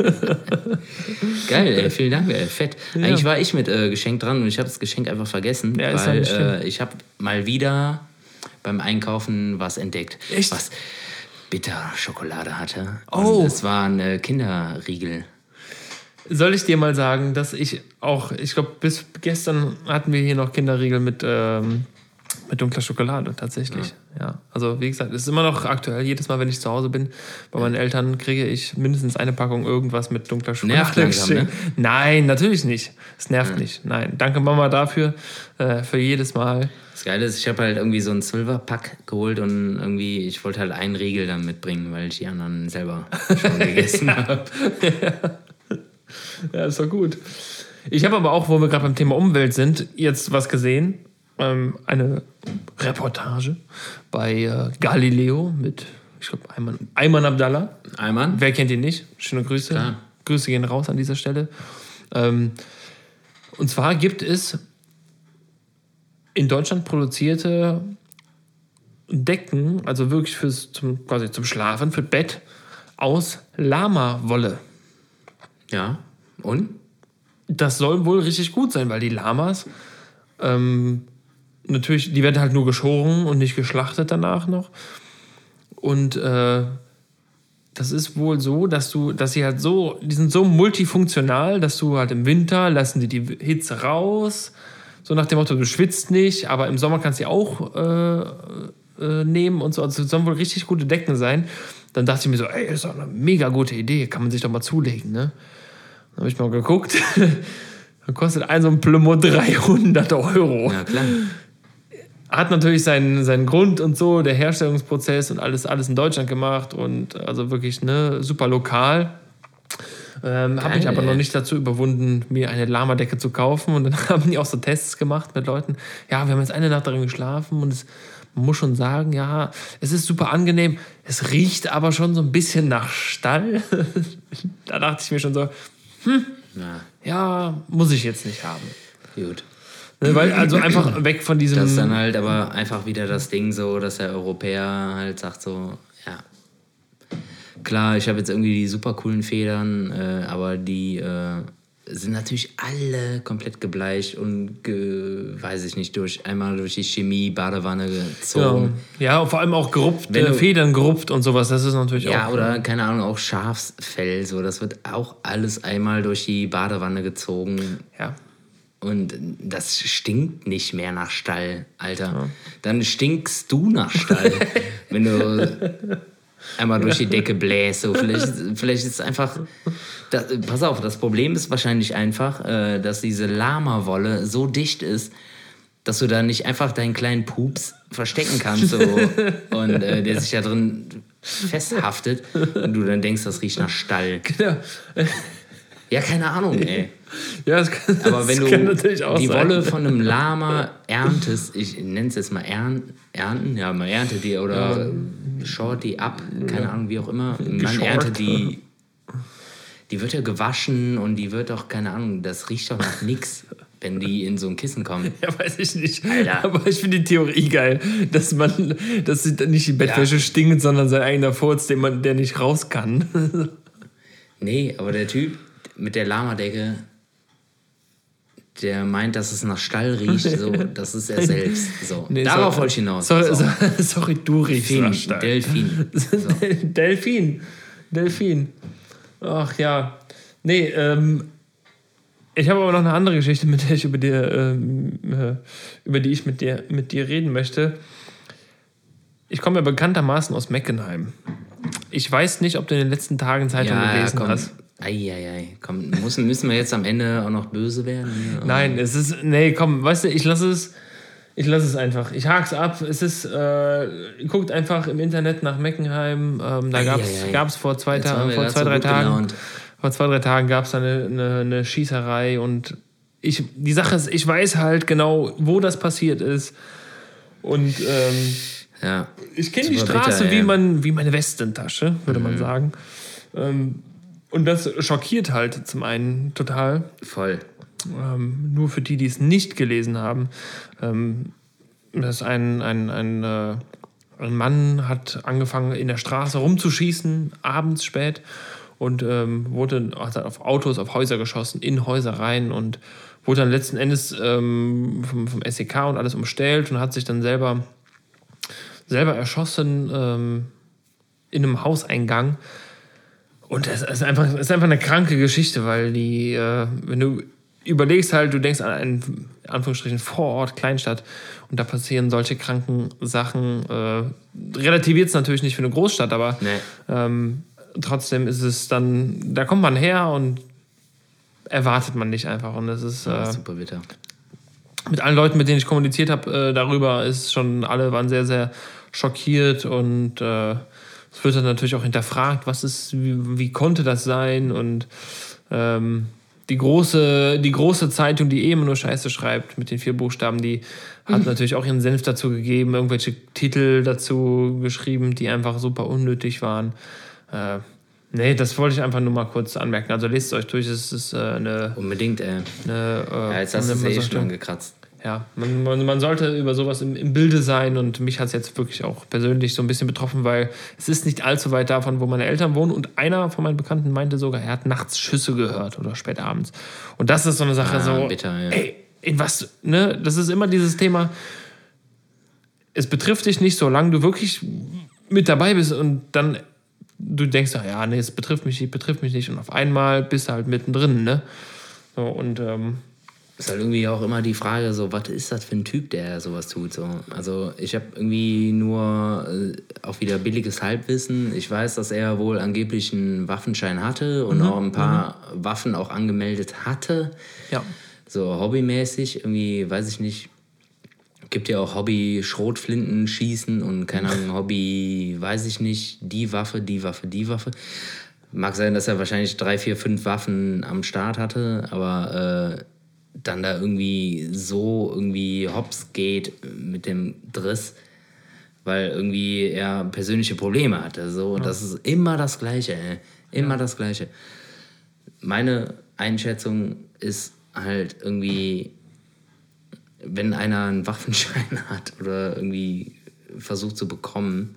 S2: Geil, ey, vielen Dank, ey, fett. Eigentlich war ich mit äh, Geschenk dran und ich habe das Geschenk einfach vergessen,
S1: Ja, ja
S2: weil äh, ich habe mal wieder beim Einkaufen was entdeckt,
S1: Echt?
S2: was Bitterschokolade hatte.
S1: Oh.
S2: Und es waren Kinderriegel.
S1: Soll ich dir mal sagen, dass ich auch, ich glaube, bis gestern hatten wir hier noch Kinderriegel mit, ähm, mit dunkler Schokolade tatsächlich. Ja. Also, wie gesagt, es ist immer noch aktuell. Jedes Mal, wenn ich zu Hause bin, bei meinen Eltern kriege ich mindestens eine Packung irgendwas mit dunkler Schokolade.
S2: Nervt langsam, ne?
S1: Nein, natürlich nicht. Es nervt nicht. Nein. Danke, Mama, dafür. Äh, für jedes Mal.
S2: Das Geile ist, ich habe halt irgendwie so einen Zwölferpack geholt und irgendwie, ich wollte halt einen Riegel dann mitbringen, weil ich die anderen selber schon gegessen habe.
S1: Ja, ist doch gut. Ich habe aber auch, wo wir gerade beim Thema Umwelt sind, jetzt was gesehen. Ähm, eine Reportage bei äh, Galileo mit, ich glaube, Ayman, Ayman Abdallah.
S2: Einmal?
S1: Wer kennt ihn nicht? Schöne Grüße.
S2: Klar.
S1: Grüße gehen raus an dieser Stelle. Ähm, und zwar gibt es in Deutschland produzierte Decken, also wirklich fürs, zum, quasi zum Schlafen, für Bett, aus Lama-Wolle.
S2: Ja. Und?
S1: Das soll wohl richtig gut sein, weil die Lamas ähm, natürlich, die werden halt nur geschoren und nicht geschlachtet danach noch. Und äh, das ist wohl so, dass du, dass sie halt so, die sind so multifunktional, dass du halt im Winter lassen die die Hitze raus, so nach dem Motto, du schwitzt nicht, aber im Sommer kannst du sie auch äh, äh, nehmen und so. Also sollen wohl richtig gute Decken sein. Dann dachte ich mir so, ey, ist doch eine mega gute Idee, kann man sich doch mal zulegen, ne? Habe ich mal geguckt. Dann kostet ein so ein Plymouth 300 Euro.
S2: Ja, klar.
S1: Hat natürlich seinen, seinen Grund und so, der Herstellungsprozess und alles, alles in Deutschland gemacht und also wirklich ne, super lokal. Ähm, habe mich
S2: Geil,
S1: aber noch nicht dazu überwunden, mir eine Lamadecke zu kaufen. Und dann haben die auch so Tests gemacht mit Leuten. Ja, wir haben jetzt eine Nacht darin geschlafen und es, man muss schon sagen, ja, es ist super angenehm. Es riecht aber schon so ein bisschen nach Stall. da dachte ich mir schon so,
S2: Ja,
S1: ja, muss ich jetzt nicht haben.
S2: gut.
S1: Ne, weil, also einfach weg von diesem.
S2: Das ist dann halt aber einfach wieder das Ding so, dass der Europäer halt sagt so, ja, klar, ich habe jetzt irgendwie die super coolen Federn, äh, aber die äh, sind natürlich alle komplett gebleicht und, ge, weiß ich nicht, durch einmal durch die Chemie, Badewanne gezogen.
S1: Ja, ja vor allem auch gerupft, äh, Federn gerupft und sowas, das ist natürlich
S2: ja,
S1: auch.
S2: Ja, oder keine Ahnung, auch Schafsfell, so, das wird auch alles einmal durch die Badewanne gezogen.
S1: Ja.
S2: Und das stinkt nicht mehr nach Stall, Alter. Ja. Dann stinkst du nach Stall, wenn du einmal durch die Decke bläst. So, vielleicht, vielleicht ist es einfach. Das, pass auf, das Problem ist wahrscheinlich einfach, äh, dass diese Lama-Wolle so dicht ist, dass du da nicht einfach deinen kleinen Pups verstecken kannst so, und äh, der sich da drin festhaftet und du dann denkst, das riecht nach Stall. Genau. Ja, keine Ahnung, ey. Ja, das kann, Aber wenn du die sein. Wolle von einem Lama erntest, ich nenne es jetzt mal ernten, ernten, ja, man erntet die oder ja. short die ab, keine ja. Ahnung, wie auch immer. Man erntet die, die wird ja gewaschen und die wird doch, keine Ahnung, das riecht doch nach nichts. wenn die in so ein Kissen kommen.
S1: Ja, weiß ich nicht. Alter. Aber ich finde die Theorie geil, dass man, dass nicht die Bettwäsche ja. stinkt, sondern sein eigener Furz, den man, der nicht raus kann.
S2: nee, aber der Typ, mit der Lamadecke, der meint, dass es nach Stall riecht, so, das ist er selbst. So. Nee, Darauf wollte ich hinaus. So,
S1: so. Sorry, du riechst Delfin, nach Stall.
S2: Delfin.
S1: So. Delfin. Delfin. Ach ja. Nee, ähm, ich habe aber noch eine andere Geschichte, mit der ich über, dir, ähm, äh, über die ich mit dir, mit dir reden möchte. Ich komme ja bekanntermaßen aus Meckenheim. Ich weiß nicht, ob du in den letzten Tagen Zeitung ja, gelesen komm. hast.
S2: Eieiei, komm, müssen, müssen wir jetzt am Ende auch noch böse werden?
S1: Hier, Nein, es ist, nee, komm, weißt du, ich lasse es, ich lasse es einfach. Ich hak's ab. Es ist, äh, guckt einfach im Internet nach Meckenheim. Ähm, da gab es vor zwei, Ta vor zwei drei Tagen, gelaunt. vor zwei, drei Tagen gab es eine, eine, eine Schießerei und ich, die Sache ist, ich weiß halt genau, wo das passiert ist. Und ähm,
S2: ja,
S1: ich kenne die Straße bitter, wie, man, wie meine Westentasche, würde mhm. man sagen. Ähm, und das schockiert halt zum einen total.
S2: Voll.
S1: Ähm, nur für die, die es nicht gelesen haben. Ähm, dass ein, ein, ein, äh, ein Mann hat angefangen, in der Straße rumzuschießen, abends spät, und ähm, wurde auf Autos, auf Häuser geschossen, in Häuser rein und wurde dann letzten Endes ähm, vom, vom SEK und alles umstellt und hat sich dann selber, selber erschossen ähm, in einem Hauseingang. Und das ist einfach, das ist einfach eine kranke Geschichte, weil die, äh, wenn du überlegst halt, du denkst an einen, Anführungsstrichen, Vorort, Kleinstadt und da passieren solche kranken Sachen, äh, relativiert es natürlich nicht für eine Großstadt, aber nee. ähm, trotzdem ist es dann, da kommt man her und erwartet man nicht einfach und das ist
S2: äh, super bitter.
S1: Mit allen Leuten, mit denen ich kommuniziert habe, äh, darüber ist schon, alle waren sehr, sehr schockiert und äh, es wird dann natürlich auch hinterfragt, was ist, wie, wie konnte das sein? Und ähm, die große, die große Zeitung, die eh immer nur Scheiße schreibt mit den vier Buchstaben, die hat mhm. natürlich auch ihren Senf dazu gegeben, irgendwelche Titel dazu geschrieben, die einfach super unnötig waren. Äh, nee, das wollte ich einfach nur mal kurz anmerken. Also lest es euch durch, es ist äh, eine.
S2: Unbedingt, ey. Eine, äh, ja, jetzt hast du es eh schon angekratzt
S1: ja, man, man, man, sollte über sowas im, im Bilde sein und mich hat es jetzt wirklich auch persönlich so ein bisschen betroffen, weil es ist nicht allzu weit davon, wo meine Eltern wohnen und einer von meinen Bekannten meinte sogar, er hat nachts Schüsse gehört oder spät abends. Und das ist so eine Sache ah, so, bitter, ja. ey, in was, ne, das ist immer dieses Thema, es betrifft dich nicht, solange du wirklich mit dabei bist und dann du denkst, ja, nee, es betrifft mich nicht, betrifft mich nicht und auf einmal bist du halt mittendrin, ne? So, und ähm,
S2: ist halt irgendwie auch immer die Frage, so, was ist das für ein Typ, der sowas tut? So. Also ich habe irgendwie nur äh, auch wieder billiges Halbwissen. Ich weiß, dass er wohl angeblich einen Waffenschein hatte und mhm. auch ein paar mhm. Waffen auch angemeldet hatte.
S1: Ja.
S2: So hobbymäßig, irgendwie, weiß ich nicht. Gibt ja auch Hobby Schrotflinten schießen und keine Ahnung, Hobby, weiß ich nicht, die Waffe, die Waffe, die Waffe. Mag sein, dass er wahrscheinlich drei, vier, fünf Waffen am Start hatte, aber äh, dann da irgendwie so irgendwie hops geht mit dem Driss, weil irgendwie er persönliche Probleme hatte. So, ja. das ist immer das Gleiche, ey. immer ja. das Gleiche. Meine Einschätzung ist halt irgendwie, wenn einer einen Waffenschein hat oder irgendwie versucht zu bekommen,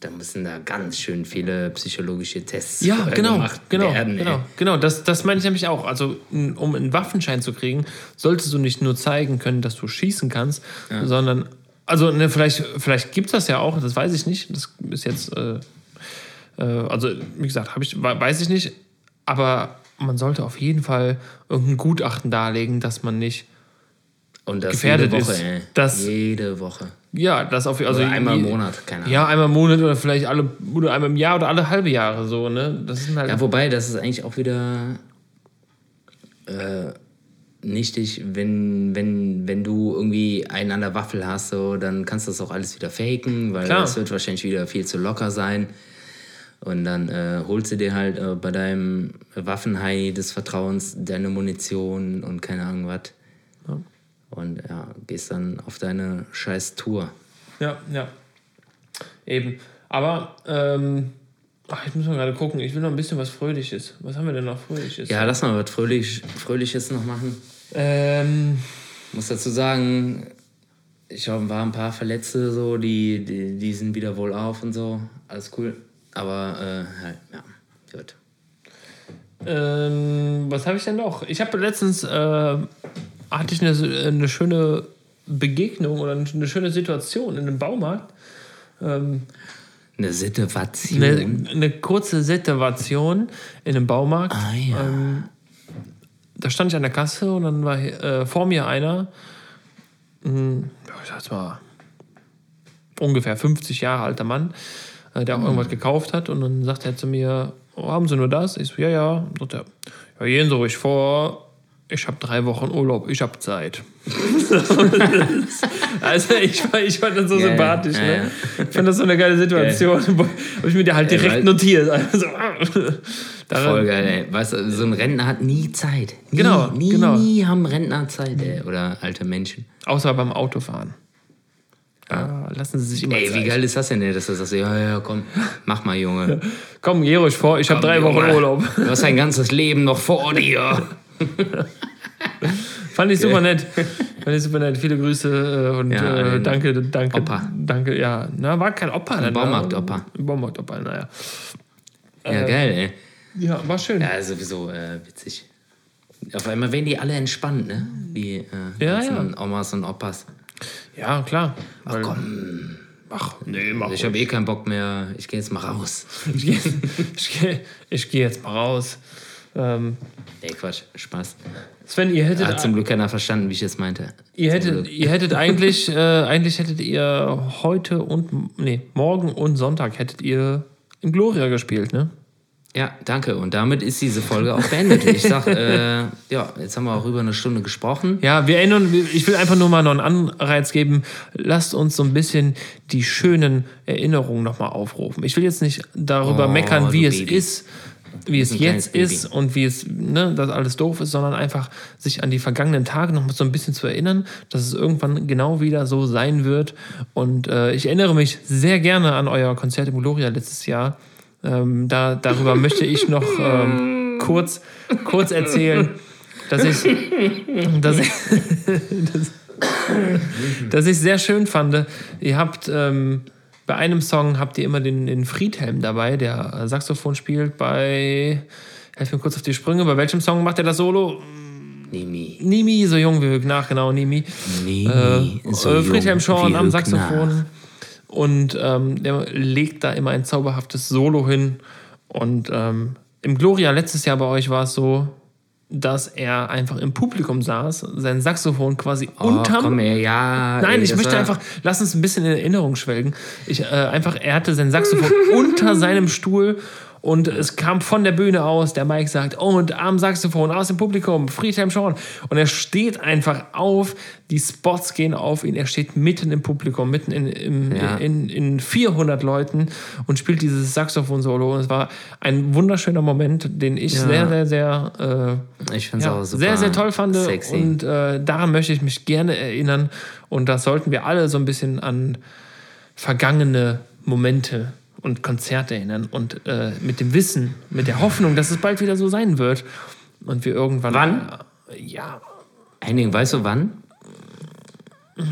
S2: da müssen da ganz schön viele psychologische Tests
S1: Ja, genau,
S2: gemacht
S1: genau,
S2: werden. ey.
S1: genau, genau. Das, das meine ich nämlich auch. Also, um einen Waffenschein zu kriegen, solltest du nicht nur zeigen können, dass du schießen kannst, sondern, also, ne, vielleicht, vielleicht gibt es das ja auch, das weiß ich nicht. Das ist jetzt, äh, äh, also, wie gesagt, habe ich, we- weiß ich nicht, aber man sollte auf jeden Fall irgendein Gutachten darlegen, dass man nicht,
S2: Und das
S1: gefährdet
S2: jede Woche,
S1: ist,
S2: ey.
S1: dass-
S2: jede Woche.
S1: Ja, das auf also
S2: Oder einmal im Monat, keine Ahnung.
S1: Ja, einmal im Monat oder vielleicht alle, oder einmal im Jahr oder alle halbe Jahre so, ne? Das sind halt.
S2: Ja, wobei, das ist eigentlich auch wieder äh, nichtig, wenn, wenn, wenn du irgendwie einen an der Waffel hast, so, dann kannst du das auch alles wieder faken, weil
S1: Klar.
S2: das wird wahrscheinlich wieder viel zu locker sein. Und dann äh, holst du dir halt äh, bei deinem Waffenhai des Vertrauens deine Munition und keine Ahnung was. Und ja, gehst dann auf deine scheiß Tour.
S1: Ja, ja. Eben. Aber, ähm, ach, ich muss mal gerade gucken. Ich will noch ein bisschen was Fröhliches. Was haben wir denn noch Fröhliches?
S2: Ja, lass mal was Fröhlich, Fröhliches noch machen.
S1: Ähm,
S2: muss dazu sagen, ich hab, war ein paar Verletzte, so, die, die, die sind wieder wohl auf und so. Alles cool. Aber, äh, halt, ja, gut.
S1: ähm, was habe ich denn noch? Ich habe letztens, äh, hatte ich eine, eine schöne Begegnung oder eine schöne Situation in einem Baumarkt. Ähm,
S2: Eine Situation.
S1: eine, eine kurze Situation in einem Baumarkt.
S2: ah, ja.
S1: Ähm, da stand ich an der Kasse und dann war äh, vor mir einer, mh, ja, ich sag jetzt mal, ungefähr 50 Jahre alter Mann, äh, der auch irgendwas gekauft hat. Und dann sagt er zu mir, oh, haben Sie nur das? Ich so, ja, ja. Sagt er, ja, gehen Sie ruhig vor. Ich habe drei Wochen Urlaub, ich habe Zeit. also ich, fand- ich fand das so
S2: Geil.
S1: sympathisch.
S2: Ja,
S1: Ne?
S2: ja.
S1: Ich fand das so eine geile Situation. Habe ich mir die halt
S2: Ja,
S1: direkt
S2: weil-
S1: notiert. Also,
S2: Voll geil, ey. Weißt du, so ein Rentner hat nie Zeit. Nie,
S1: Genau,
S2: nie,
S1: genau.
S2: nie haben Rentner Zeit, ey. Oder alte Menschen.
S1: Außer beim Autofahren. Ja, lassen Sie sich immer
S2: Ey, wie
S1: Zeit.
S2: geil ist das denn, ey, dass du sagst, ja, ja, komm, mach mal, Junge.
S1: Komm, geh ruhig vor, ich habe drei Wochen Urlaub.
S2: Du hast dein ganzes Leben noch vor dir.
S1: Fand ich super nett. Fand ich super nett. Viele Grüße äh, und
S2: Ja,
S1: äh, danke, danke.
S2: Opa.
S1: Danke, ja. Na, war kein Opa. Ein
S2: Baumarkt-Opa.
S1: Baumarkt-Opa, naja.
S2: Ja, geil, ey.
S1: Ja, war schön.
S2: Ja, sowieso äh, witzig. Auf einmal werden die alle entspannt, ne? Die äh,
S1: Ja,
S2: ganzen Omas und Opas.
S1: Ja, klar. Ach komm. Ach, nee, mach
S2: Ich habe eh keinen Bock mehr. Ich gehe jetzt mal raus.
S1: Ich gehe ich geh, ich geh jetzt mal raus. Ähm,
S2: Nee, Quatsch. Spaß.
S1: Sven, ihr hättet,
S2: Hat zum Glück keiner verstanden, wie ich es meinte.
S1: ihr hättet, ihr hättet eigentlich, äh, eigentlich hättet ihr heute und, nee, morgen und Sonntag hättet ihr in Gloria gespielt, ne?
S2: Ja, danke. Und damit ist diese Folge auch beendet. Ich sag, äh, ja, jetzt haben wir auch über eine Stunde gesprochen.
S1: Ja, wir erinnern, ich will einfach nur mal noch einen Anreiz geben. Lasst uns so ein bisschen die schönen Erinnerungen nochmal aufrufen. Ich will jetzt nicht darüber
S2: Oh,
S1: meckern, wie es
S2: Baby.
S1: ist, wie es jetzt ist und wie es, ne, dass alles doof ist, sondern einfach sich an die vergangenen Tage noch mal so ein bisschen zu erinnern, dass es irgendwann genau wieder so sein wird. Und äh, ich erinnere mich sehr gerne an euer Konzert im Gloria letztes Jahr. Ähm, da, darüber möchte ich noch ähm, kurz, kurz erzählen, dass ich, dass ich, dass, dass ich sehr schön fand. Ihr habt ähm, bei einem Song habt ihr immer den, den Friedhelm dabei, der äh, Saxophon spielt. Bei helf mir kurz auf die Sprünge. Bei welchem Song macht er das Solo?
S2: Nimi.
S1: Nimi, so jung wie Höck nach, genau, Nimi.
S2: Nimi.
S1: Äh,
S2: so
S1: äh, Friedhelm Schorn am Saxophon.
S2: nach.
S1: Und ähm, der legt da immer ein zauberhaftes Solo hin. Und ähm, im Gloria letztes Jahr bei euch war es so, dass er einfach im Publikum saß, sein Saxophon quasi
S2: Oh,
S1: unterm
S2: komm, ey, ja.
S1: Nein,
S2: ey,
S1: ich möchte
S2: war-
S1: einfach, lass uns ein bisschen in Erinnerung schwelgen. Ich, äh, einfach, er hatte sein Saxophon unter seinem Stuhl und es kam von der Bühne aus, der Mike sagt, oh, und am Saxophon aus dem Publikum, Friedhelm Schorn. Und er steht einfach auf, die Spots gehen auf ihn, er steht mitten im Publikum, mitten in, im,
S2: Ja.
S1: in, in 400 Leuten und spielt dieses Saxophon-Solo. Und es war ein wunderschöner Moment, den ich
S2: Ja.
S1: sehr, sehr, sehr äh,
S2: Ich
S1: ja,
S2: auch super
S1: sehr, sehr toll fand.
S2: Sexy.
S1: Und äh, daran möchte ich mich gerne erinnern. Und da sollten wir alle so ein bisschen an vergangene Momente und Konzerte erinnern. Und äh, mit dem Wissen, mit der Hoffnung, dass es bald wieder so sein wird. Und wir irgendwann.
S2: Wann?
S1: Äh, ja.
S2: Henning, weißt du wann?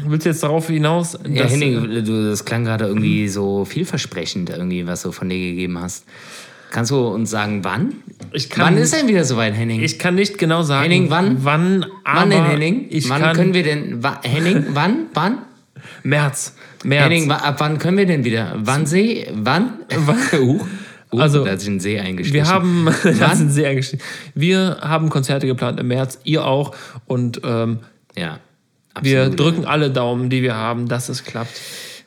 S1: Willst du jetzt darauf hinaus?
S2: Ja, Henning, du, das klang gerade irgendwie so vielversprechend, irgendwie, was du von dir gegeben hast. Kannst du uns sagen, wann?
S1: Ich kann-
S2: wann ist denn wieder soweit, Henning?
S1: Ich kann nicht genau sagen,
S2: Henning, wann?
S1: Wann, aber
S2: wann denn, Henning? Wann können wir denn, Henning, wann, wann?
S1: März. März.
S2: Henning, ab wann können wir denn wieder? Wann See? Wann? uh, uh,
S1: Also,
S2: da hat sich ein See eingeschlichen.
S1: wir haben, das
S2: Wann?
S1: sind sehr eingestiegen. Wir haben Konzerte geplant im März, ihr auch. Und ähm,
S2: Ja,
S1: wir
S2: absolut.
S1: drücken alle Daumen, die wir haben, dass es klappt.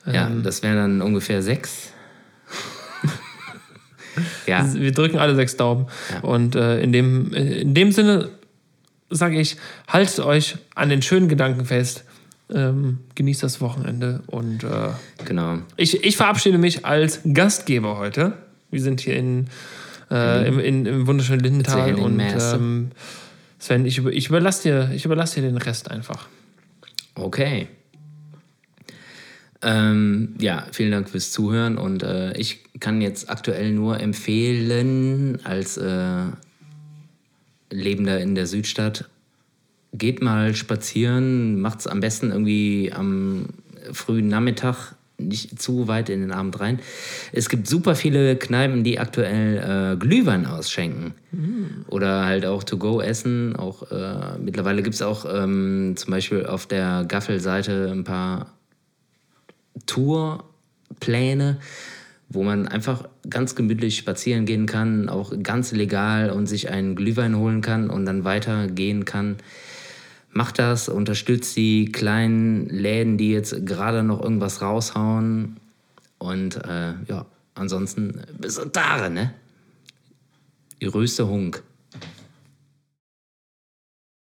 S2: Ja,
S1: Ähm.
S2: das wären dann ungefähr sechs. ja,
S1: Wir drücken alle sechs Daumen. Und äh, in, dem, in dem Sinne sage ich, haltet euch an den schönen Gedanken fest. Ähm, genießt das Wochenende und äh,
S2: genau.
S1: ich, ich verabschiede mich als Gastgeber heute. Wir sind hier in, äh, im, in, im wunderschönen Lindenthal und ähm, Sven, ich, über, ich überlasse dir, ich überlasse dir den Rest einfach.
S2: Okay. Ähm, ja, vielen Dank fürs Zuhören und äh, ich kann jetzt aktuell nur empfehlen, als äh, Lebender in der Südstadt, geht mal spazieren, macht es am besten irgendwie am frühen Nachmittag, nicht zu weit in den Abend rein. Es gibt super viele Kneipen, die aktuell äh, Glühwein ausschenken. Oder halt auch To-Go essen. Auch, äh, mittlerweile gibt es auch ähm, zum Beispiel auf der Gaffelseite ein paar Tourpläne, wo man einfach ganz gemütlich spazieren gehen kann, auch ganz legal und sich einen Glühwein holen kann und dann weitergehen kann. Macht das, unterstützt die kleinen Läden, die jetzt gerade noch irgendwas raushauen. Und äh, ja, ansonsten bis darin, ne? Größte Hunk.